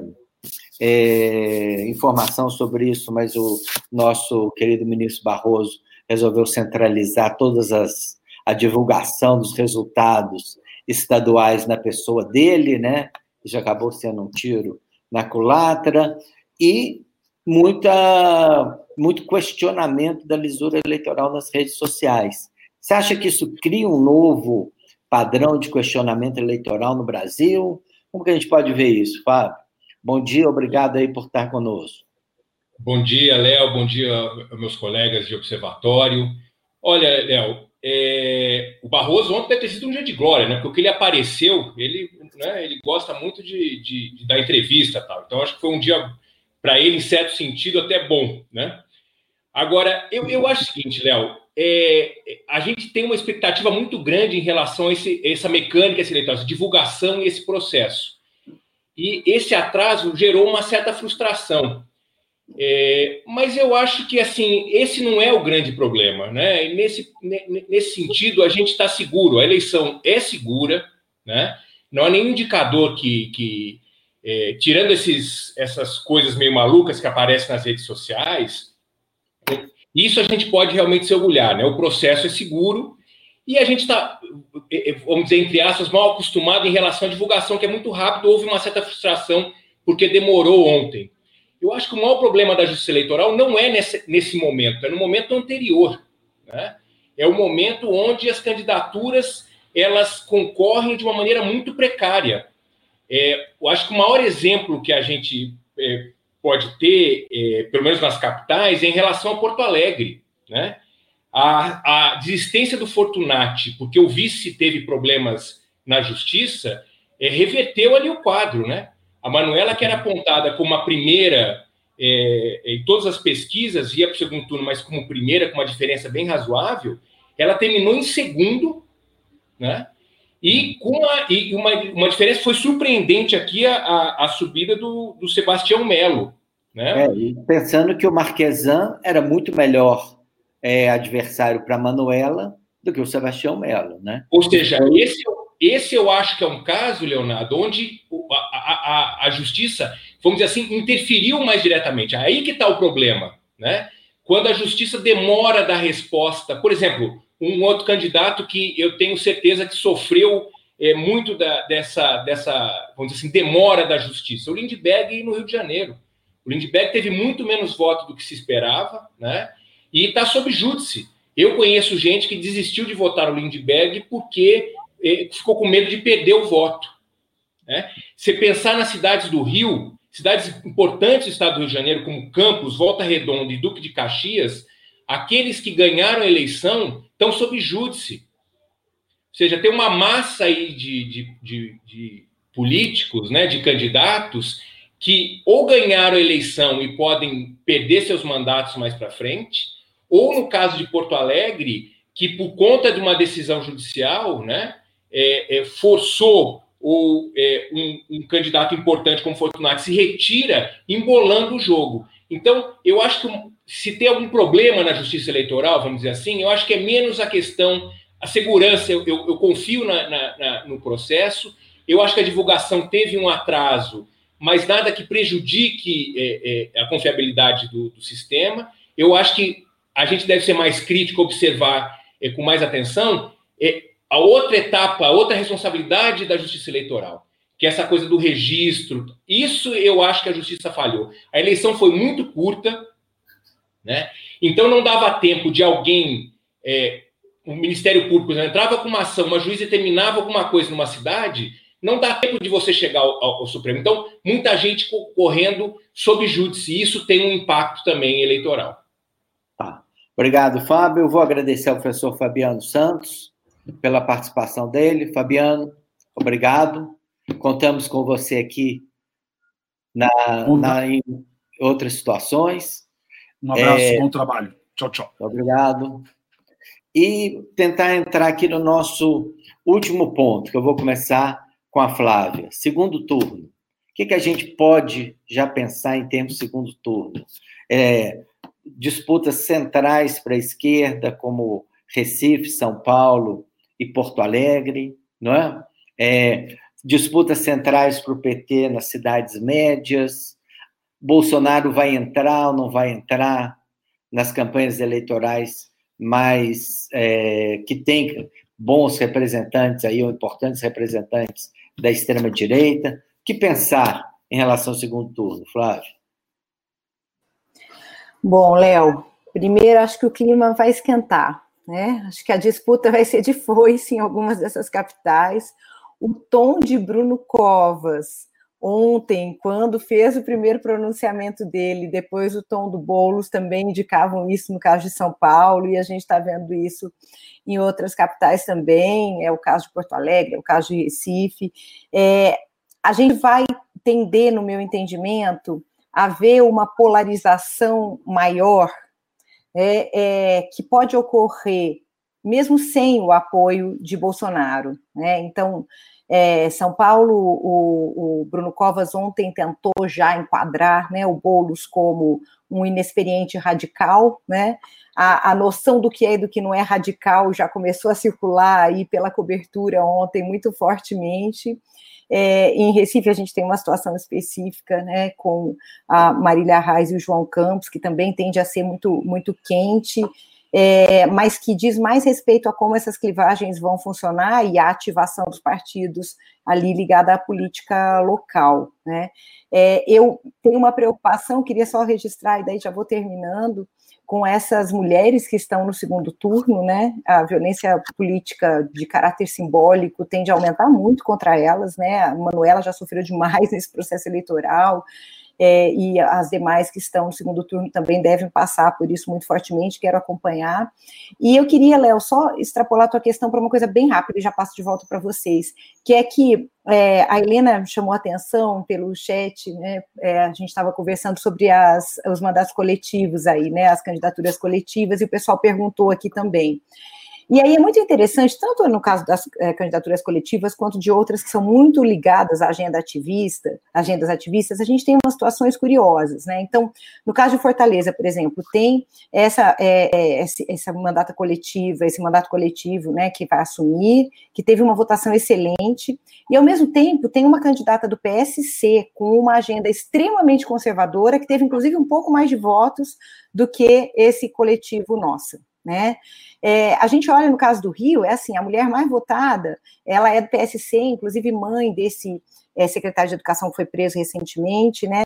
é, informação sobre isso, mas o nosso querido ministro Barroso resolveu centralizar todas as a divulgação dos resultados estaduais na pessoa dele, né? Já acabou sendo um tiro na culatra, e muita, muito questionamento da lisura eleitoral nas redes sociais. Você acha que isso cria um novo padrão de questionamento eleitoral no Brasil? Como que a gente pode ver isso, Fábio? Bom dia, obrigado aí por estar conosco. Bom dia, Léo, bom dia meus colegas de observatório. Olha, Léo, é, o Barroso ontem deve ter sido um dia de glória, né? Porque o que ele apareceu, ele, né, ele gosta muito de, de, de dar entrevista tal. Então, acho que foi um dia, para ele, em certo sentido, até bom, né? Agora, eu, eu acho o seguinte, Léo, é, a gente tem uma expectativa muito grande em relação a esse, essa mecânica essa divulgação e esse processo. E esse atraso gerou uma certa frustração. É, mas eu acho que assim esse não é o grande problema, né? E nesse, nesse sentido, a gente está seguro, a eleição é segura, né? Não há nenhum indicador que, que é, tirando esses, essas coisas meio malucas que aparecem nas redes sociais, isso a gente pode realmente se orgulhar, né? O processo é seguro e a gente está, é, é, vamos dizer, entre aspas, mal acostumado em relação à divulgação, que é muito rápido, houve uma certa frustração porque demorou ontem. Eu acho que o maior problema da justiça eleitoral não é nesse, nesse momento, é no momento anterior. Né? É o momento onde as candidaturas elas concorrem de uma maneira muito precária. É, eu acho que o maior exemplo que a gente é, pode ter, é, pelo menos nas capitais, é em relação a Porto Alegre. Né? A, a desistência do Fortunati, porque o vice teve problemas na justiça, é, reverteu ali o quadro. Né? A Manuela, que era apontada como a primeira é, em todas as pesquisas, ia para o segundo turno, mas como primeira, com uma diferença bem razoável, ela terminou em segundo, né? E com uma, e uma, uma diferença foi surpreendente aqui a, a, a subida do, do Sebastião Melo. Né? É, pensando que o Marquesan era muito melhor é, adversário para Manuela do que o Sebastião Melo, né? Ou seja, esse, esse eu acho que é um caso, Leonardo, onde a, a, a justiça, vamos dizer assim, interferiu mais diretamente. Aí que está o problema, né? Quando a justiça demora da resposta, por exemplo, um outro candidato que eu tenho certeza que sofreu é, muito da, dessa, dessa, vamos dizer assim, demora da justiça, o Lindbergh no Rio de Janeiro. O Lindbergh teve muito menos voto do que se esperava, né? E está sob júdice. Eu conheço gente que desistiu de votar o Lindbergh porque ficou com medo de perder o voto. Né? Se pensar nas cidades do Rio, cidades importantes do estado do Rio de Janeiro, como Campos, Volta Redonda e Duque de Caxias, aqueles que ganharam a eleição estão sob júdice. Ou seja, tem uma massa aí de, de, de, de políticos, né, de candidatos, que ou ganharam a eleição e podem perder seus mandatos mais para frente, ou no caso de Porto Alegre, que por conta de uma decisão judicial, né, é, é, forçou ou é, um, um, candidato importante como Fortunato se retira, embolando o jogo. Então, eu acho que se tem algum problema na justiça eleitoral, vamos dizer assim, eu acho que é menos a questão, a segurança, eu, eu, eu confio na, na, na, no processo, eu acho que a divulgação teve um atraso, mas nada que prejudique é, é, a confiabilidade do, do, sistema. Eu acho que a gente deve ser mais crítico, observar é, com mais atenção é, a outra etapa, a outra responsabilidade da justiça eleitoral, que é essa coisa do registro. Isso eu acho que a justiça falhou. A eleição foi muito curta, né? Então não dava tempo de alguém, é, o Ministério Público entrava com uma ação, uma juíza determinava alguma coisa numa cidade, não dá tempo de você chegar ao, ao, ao Supremo. Então, muita gente correndo sob júdice, e isso tem um impacto também eleitoral. Tá. Obrigado, Fábio. Eu vou agradecer ao professor Fabiano Santos pela participação dele. Fabiano, obrigado. Contamos com você aqui na, na em outras situações. Um abraço, é, bom trabalho. Tchau, tchau. Obrigado. E tentar entrar aqui no nosso último ponto, que eu vou começar com a Flávia. Segundo turno. O que, que a gente pode já pensar em termos de segundo turno? É, disputas centrais para a esquerda, como Recife, São Paulo e Porto Alegre, não é? é disputas centrais para o PT nas cidades médias. Bolsonaro vai entrar ou não vai entrar nas campanhas eleitorais mais é, que tem bons representantes aí, ou importantes representantes da extrema direita. O que pensar em relação ao segundo turno, Flávio? Bom, Léo, primeiro acho que o clima vai esquentar. Né? Acho que a disputa vai ser de foice em algumas dessas capitais. O tom de Bruno Covas ontem, quando fez o primeiro pronunciamento dele, depois o tom do Boulos também indicavam isso no caso de São Paulo, e a gente está vendo isso em outras capitais também, é o caso de Porto Alegre, é o caso de Recife. É, a gente vai tender, no meu entendimento, a ver uma polarização maior é, é, que pode ocorrer mesmo sem o apoio de Bolsonaro. Né? Então, É, São Paulo, o, o, Bruno Covas ontem tentou já enquadrar né, o Boulos como um inexperiente radical, né? A, a, noção do que é e do que não é radical já começou a circular aí pela cobertura ontem muito fortemente. É, em Recife, a gente tem uma situação específica, né, com a Marília Reis e o João Campos, que também tende a ser muito, muito quente, é, mas que diz mais respeito a como essas clivagens vão funcionar e a ativação dos partidos ali ligada à política local, né. É, eu tenho uma preocupação, queria só registrar, e daí já vou terminando, com essas mulheres que estão no segundo turno, né? A violência política de caráter simbólico tende a aumentar muito contra elas, né? A Manuela já sofreu demais [LAUGHS] nesse processo eleitoral é, e as demais que estão no segundo turno também devem passar por isso muito fortemente, quero acompanhar. E eu queria, Léo, só extrapolar a tua questão para uma coisa bem rápida e já passo de volta para vocês, que é que é, a Helena chamou atenção pelo chat, né? É, a gente estava conversando sobre as, os mandatos coletivos aí, né? As candidaturas coletivas, e o pessoal perguntou aqui também. E aí é muito interessante, tanto no caso das é, candidaturas coletivas, quanto de outras que são muito ligadas à agenda ativista, agendas ativistas, a gente tem umas situações curiosas, né? Então, no caso de Fortaleza, por exemplo, tem essa, é, essa, essa mandata coletiva, esse mandato coletivo, né, que vai assumir, que teve uma votação excelente, e ao mesmo tempo tem uma candidata do PSC com uma agenda extremamente conservadora, que teve inclusive um pouco mais de votos do que esse coletivo nosso né? É, a gente olha no caso do Rio, é assim, a mulher mais votada, ela é do PSC, inclusive mãe desse é, secretário de Educação que foi preso recentemente, né?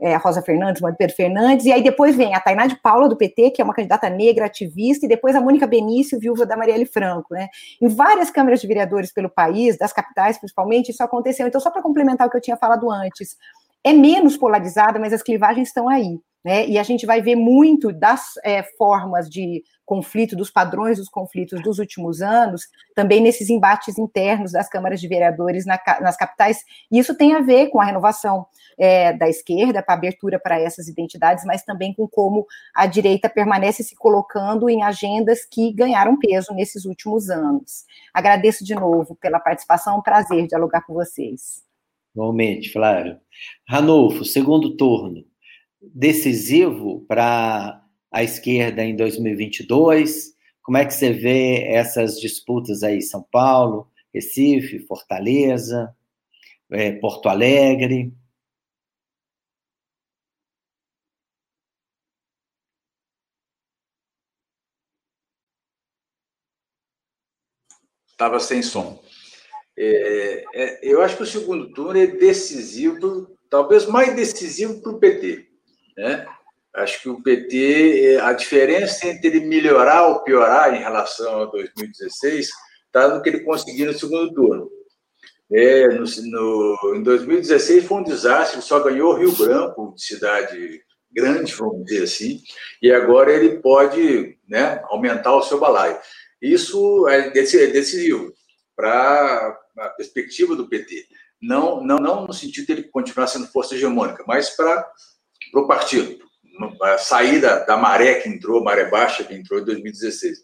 É, Rosa Fernandes, mãe do Pedro Fernandes, e aí depois vem a Tainá de Paula, do PT, que é uma candidata negra, ativista, e depois a Mônica Benício, viúva da Marielle Franco, né? Em várias câmaras de vereadores pelo país, das capitais principalmente, isso aconteceu. Então, só para complementar o que eu tinha falado antes, é menos polarizada, mas as clivagens estão aí. Né? E a gente vai ver muito das é, formas de conflito, dos padrões dos conflitos dos últimos anos, também nesses embates internos das câmaras de vereadores na, nas capitais. E isso tem a ver com a renovação é, da esquerda, com a abertura para essas identidades, mas também com como a direita permanece se colocando em agendas que ganharam peso nesses últimos anos. Agradeço de novo pela participação, é um prazer dialogar com vocês. Igualmente, Flávio. Ranulfo, segundo turno, decisivo para a esquerda em 2022? Como é que você vê essas disputas aí, São Paulo, Recife, Fortaleza, é, Porto Alegre? Estava sem som. É, é, eu acho que o segundo turno é decisivo, talvez mais decisivo para o PT. Né? Acho que o PT, a diferença entre ele melhorar ou piorar em relação a 2016 está no que ele conseguiu no segundo turno. É, no, no, em 2016 foi um desastre, só ganhou Rio Branco, de cidade grande, vamos dizer assim, e agora ele pode né, aumentar o seu balaio. Isso é decisivo para a perspectiva do PT. Não, não, não no sentido de ele continuar sendo força hegemônica, mas para o partido a saída da maré que entrou, maré baixa que entrou em 2016.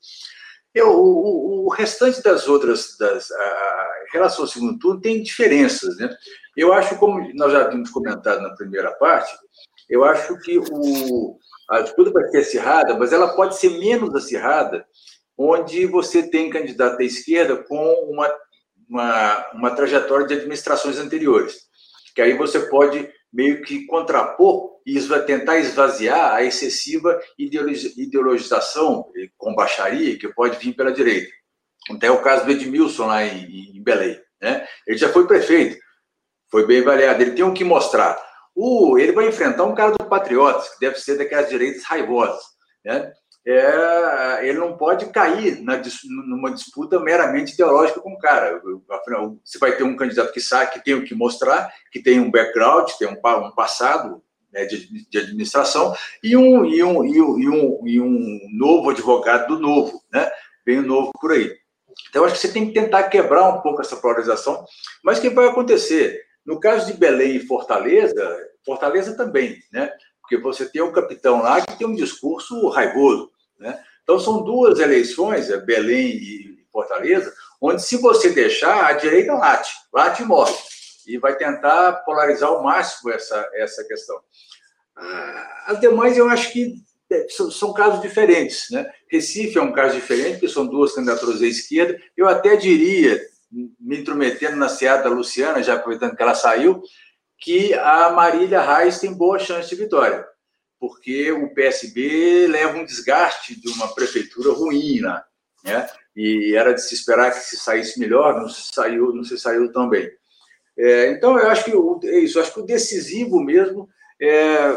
Eu, o, o restante das outras, das, a relação ao segundo turno tem diferenças, né? Eu acho, como nós já vimos comentado na primeira parte, eu acho que o, a disputa vai ser acirrada, mas ela pode ser menos acirrada, onde você tem candidato à esquerda com uma, uma, uma trajetória de administrações anteriores, que aí você pode meio que contrapor e tentar esvaziar a excessiva ideologização com baixaria que pode vir pela direita. Até o caso do Edmilson lá em, em Belém. Né? Ele já foi prefeito, foi bem avaliado. Ele tem o um que mostrar. O, ele vai enfrentar um cara do Patriotas, que deve ser daquelas direitas raivosas. Né? É, ele não pode cair na, numa disputa meramente ideológica com o cara. Afinal, você vai ter um candidato que sabe, que tem o que mostrar, que tem um background, tem um, um passado né, de, de, administração, e um, e, um, e, um, e, um, e um novo advogado do novo, né? bem novo por aí. Então, acho que você tem que tentar quebrar um pouco essa polarização, mas o que vai acontecer? No caso de Belém e Fortaleza, Fortaleza também, né? Porque você tem um capitão lá que tem um discurso raivoso, né? Então, são duas eleições, é Belém e Fortaleza, onde se você deixar, a direita late, late e morre. E vai tentar polarizar ao máximo essa, essa questão. Ah, as demais, eu acho que é, são, casos diferentes. Né? Recife é um caso diferente, porque são duas candidaturas à esquerda. Eu até diria, me intrometendo na seada da Luciana, já aproveitando que ela saiu, que a Marília Reis tem boa chance de vitória, porque o PSB leva um desgaste de uma prefeitura ruim lá, né? E era de se esperar que se saísse melhor, não se saiu, não se saiu tão bem. É, então, eu acho que o, é isso, acho que o decisivo mesmo é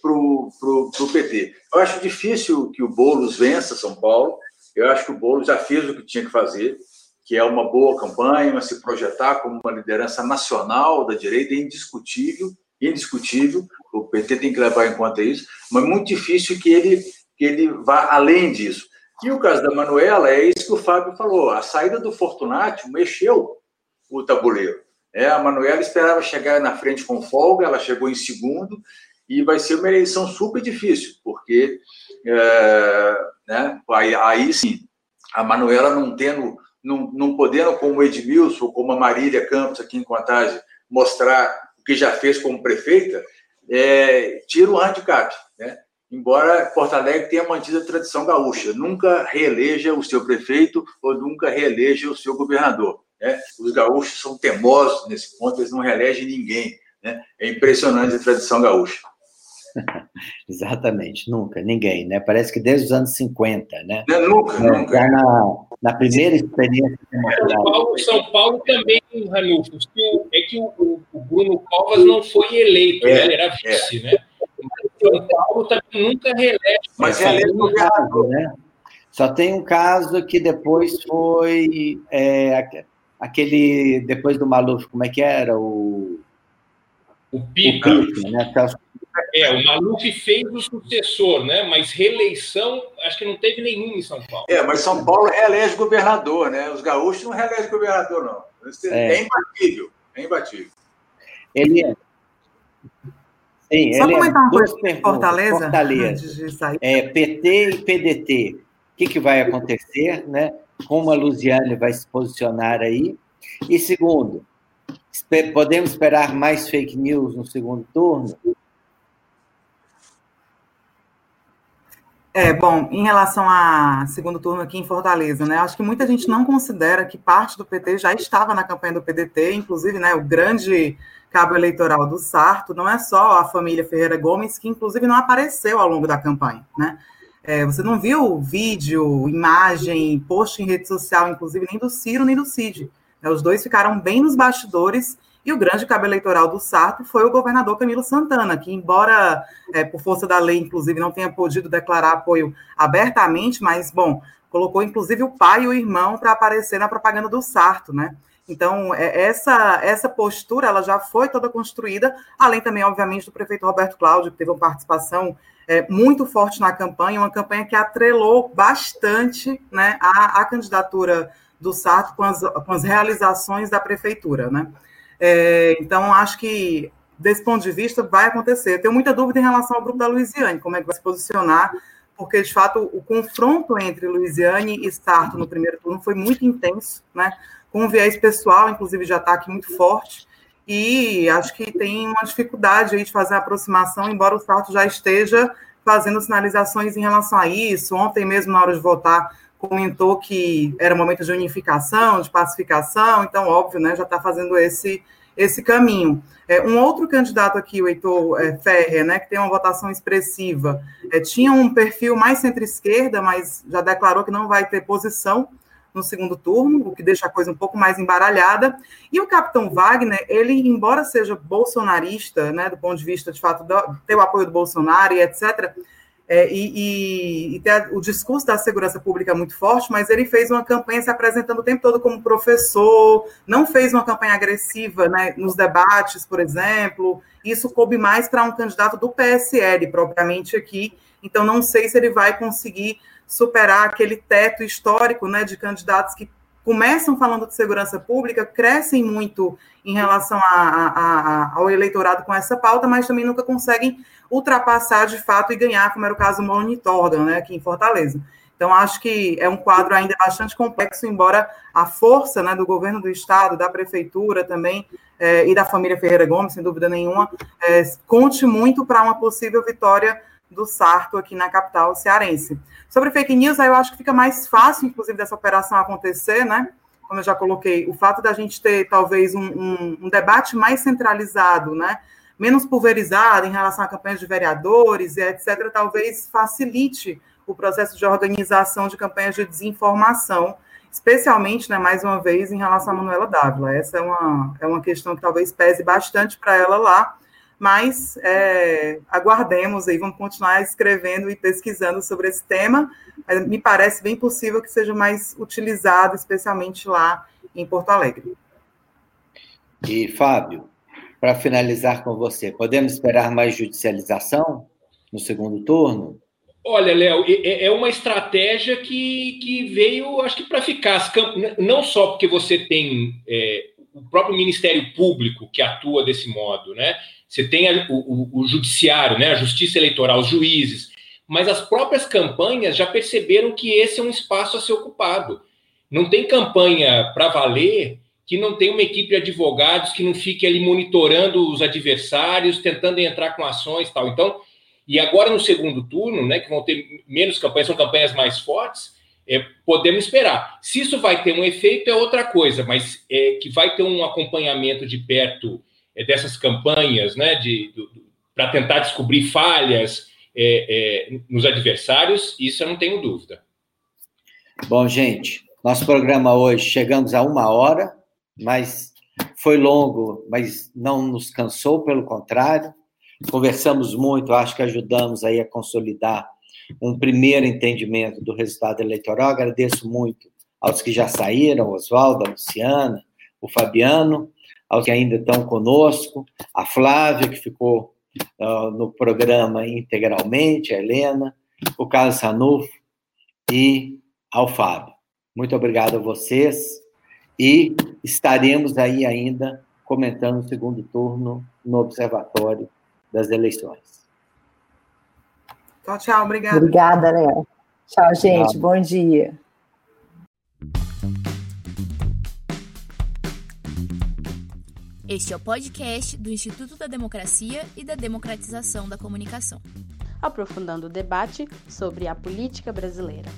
para o PT. Eu acho difícil que o Boulos vença São Paulo, eu acho que o Boulos já fez o que tinha que fazer, que é uma boa campanha, se projetar como uma liderança nacional da direita, é indiscutível, indiscutível, o PT tem que levar em conta isso, mas muito difícil que ele, que ele vá além disso. E o caso da Manuela é isso que o Fábio falou, a saída do Fortunati mexeu o tabuleiro. É, a Manuela esperava chegar na frente com folga, ela chegou em segundo, e vai ser uma eleição super difícil, porque é, né, aí, aí sim, a Manuela não tendo não, não podendo, como o Edmilson, como a Marília Campos aqui em Contagem, mostrar que já fez como prefeita, é, tira o handicap, né? Embora Porto Alegre tenha mantido a tradição gaúcha, nunca reeleja o seu prefeito ou nunca reeleja o seu governador. Né? Os gaúchos são teimosos nesse ponto, eles não reelegem ninguém. Né? É impressionante a tradição gaúcha. [LAUGHS] Exatamente, nunca, ninguém, né? Parece que desde os anos 50, né? Não, nunca, é, nunca. Já na, na primeira experiência São Paulo, São Paulo também, Ranulfo, é que o, o, Bruno Covas não foi eleito, é, né? ele era vice, é. né? Mas São Paulo também nunca reelege. Mas é um caso, né? Só tem um caso que depois foi é, aquele, depois do Maluf, como é que era? O, o Pica. O Pica né? É, o Maluf fez o sucessor, né? Mas reeleição, acho que não teve nenhum em São Paulo. É, mas São Paulo reelege governador, né? Os gaúchos não reelegem governador, não. É, é imbatível, é imbatível. Ele é. Sim, Só ele é comentar é uma coisa Fortaleza. Fortaleza. É, PT e PDT. O que, que vai acontecer, né? Como a Luziane vai se posicionar aí? E segundo, podemos esperar mais fake news no segundo turno? É, bom, em relação a segundo turno aqui em Fortaleza, né, acho que muita gente não considera que parte do PT já estava na campanha do PDT, inclusive, né, o grande cabo eleitoral do Sarto não é só a família Ferreira Gomes, que inclusive não apareceu ao longo da campanha, né, é, você não viu vídeo, imagem, post em rede social, inclusive, nem do Ciro, nem do Cid, né, os dois ficaram bem nos bastidores e o grande cabo eleitoral do Sarto foi o governador Camilo Santana, que, embora é, por força da lei, inclusive, não tenha podido declarar apoio abertamente, mas, bom, colocou inclusive o pai e o irmão para aparecer na propaganda do Sarto, né? Então, é, essa, essa postura ela já foi toda construída, além também, obviamente, do prefeito Roberto Cláudio, que teve uma participação é, muito forte na campanha, uma campanha que atrelou bastante né, a, a candidatura do Sarto com as, com as realizações da prefeitura. Né? É, então, acho que desse ponto de vista vai acontecer. tenho muita dúvida em relação ao grupo da Luiziane, como é que vai se posicionar, porque de fato o confronto entre Luiziane e Starto no primeiro turno foi muito intenso, né? Com um viés pessoal, inclusive, de ataque muito forte. E acho que tem uma dificuldade aí de fazer a aproximação, embora o Starto já esteja fazendo sinalizações em relação a isso. Ontem mesmo, na hora de votar, comentou que era momento de unificação, de pacificação, então, óbvio, né, já está fazendo esse, esse caminho. É, um outro candidato aqui, o Heitor é, Ferrer, né, que tem uma votação expressiva, é, tinha um perfil mais centro-esquerda, mas já declarou que não vai ter posição no segundo turno, o que deixa a coisa um pouco mais embaralhada. E o capitão Wagner, ele, embora seja bolsonarista, né, do ponto de vista, de fato, ter o apoio do Bolsonaro e etc., é, e, e, e o discurso da segurança pública muito forte, mas ele fez uma campanha se apresentando o tempo todo como professor, não fez uma campanha agressiva né, nos debates, por exemplo. Isso coube mais para um candidato do PSL, propriamente aqui. Então, não sei se ele vai conseguir superar aquele teto histórico né, de candidatos que começam falando de segurança pública, crescem muito em relação a, a, a, ao eleitorado com essa pauta, mas também nunca conseguem ultrapassar de fato e ganhar, como era o caso do Monitorgan, né, aqui em Fortaleza. Então, acho que é um quadro ainda bastante complexo, embora a força né, do governo do Estado, da Prefeitura também, é, e da família Ferreira Gomes, sem dúvida nenhuma, é, conte muito para uma possível vitória do Sarto aqui na capital cearense. Sobre fake news, aí eu acho que fica mais fácil, inclusive, dessa operação acontecer, né? Como eu já coloquei, o fato da gente ter talvez um, um, um debate mais centralizado, né? Menos pulverizado em relação a campanhas de vereadores e etc., talvez facilite o processo de organização de campanhas de desinformação, especialmente, né, mais uma vez, em relação a Manuela Dávila. Essa é uma, é uma questão que talvez pese bastante para ela lá, mas é, aguardemos aí, vamos continuar escrevendo e pesquisando sobre esse tema, mas me parece bem possível que seja mais utilizado, especialmente lá em Porto Alegre. E, Fábio, para finalizar com você, podemos esperar mais judicialização no segundo turno? Olha, Léo, é, é uma estratégia que, que veio, acho que para ficar. Não só porque você tem é, o próprio Ministério Público que atua desse modo, né? Você tem a, o, o, judiciário, né? A Justiça Eleitoral, os juízes, mas as próprias campanhas já perceberam que esse é um espaço a ser ocupado. Não tem campanha para valer que não tem uma equipe de advogados que não fique ali monitorando os adversários, tentando entrar com ações tal. Então, e agora no segundo turno, né, que vão ter menos campanhas, são campanhas mais fortes, é, podemos esperar. Se isso vai ter um efeito é outra coisa, mas é, que vai ter um acompanhamento de perto dessas campanhas, né, de, para tentar descobrir falhas é, é, nos adversários, isso eu não tenho dúvida. Bom, gente, nosso programa hoje chegamos a uma hora, mas foi longo, mas não nos cansou, pelo contrário conversamos muito, acho que ajudamos aí a consolidar um primeiro entendimento do resultado eleitoral. Agradeço muito aos que já saíram, Oswaldo, a Luciana, o Fabiano, aos que ainda estão conosco, a Flávia, que ficou uh, no programa integralmente, a Helena, o Carlos Sanufo e ao Fábio. Muito obrigado a vocês e estaremos aí ainda comentando o segundo turno no Observatório das eleições. Tchau, tchau. Obrigada. Obrigada, Léo. Tchau, gente. Tchau. Bom dia. Este é o podcast do Instituto da Democracia e da Democratização da Comunicação. Aprofundando o debate sobre a política brasileira.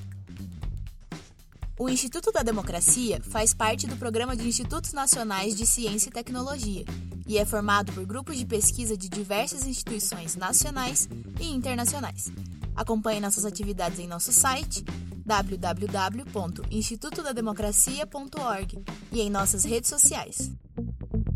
O Instituto da Democracia faz parte do Programa de Institutos Nacionais de Ciência e Tecnologia e é formado por grupos de pesquisa de diversas instituições nacionais e internacionais. Acompanhe nossas atividades em nosso site www.institutodademocracia.org e em nossas redes sociais.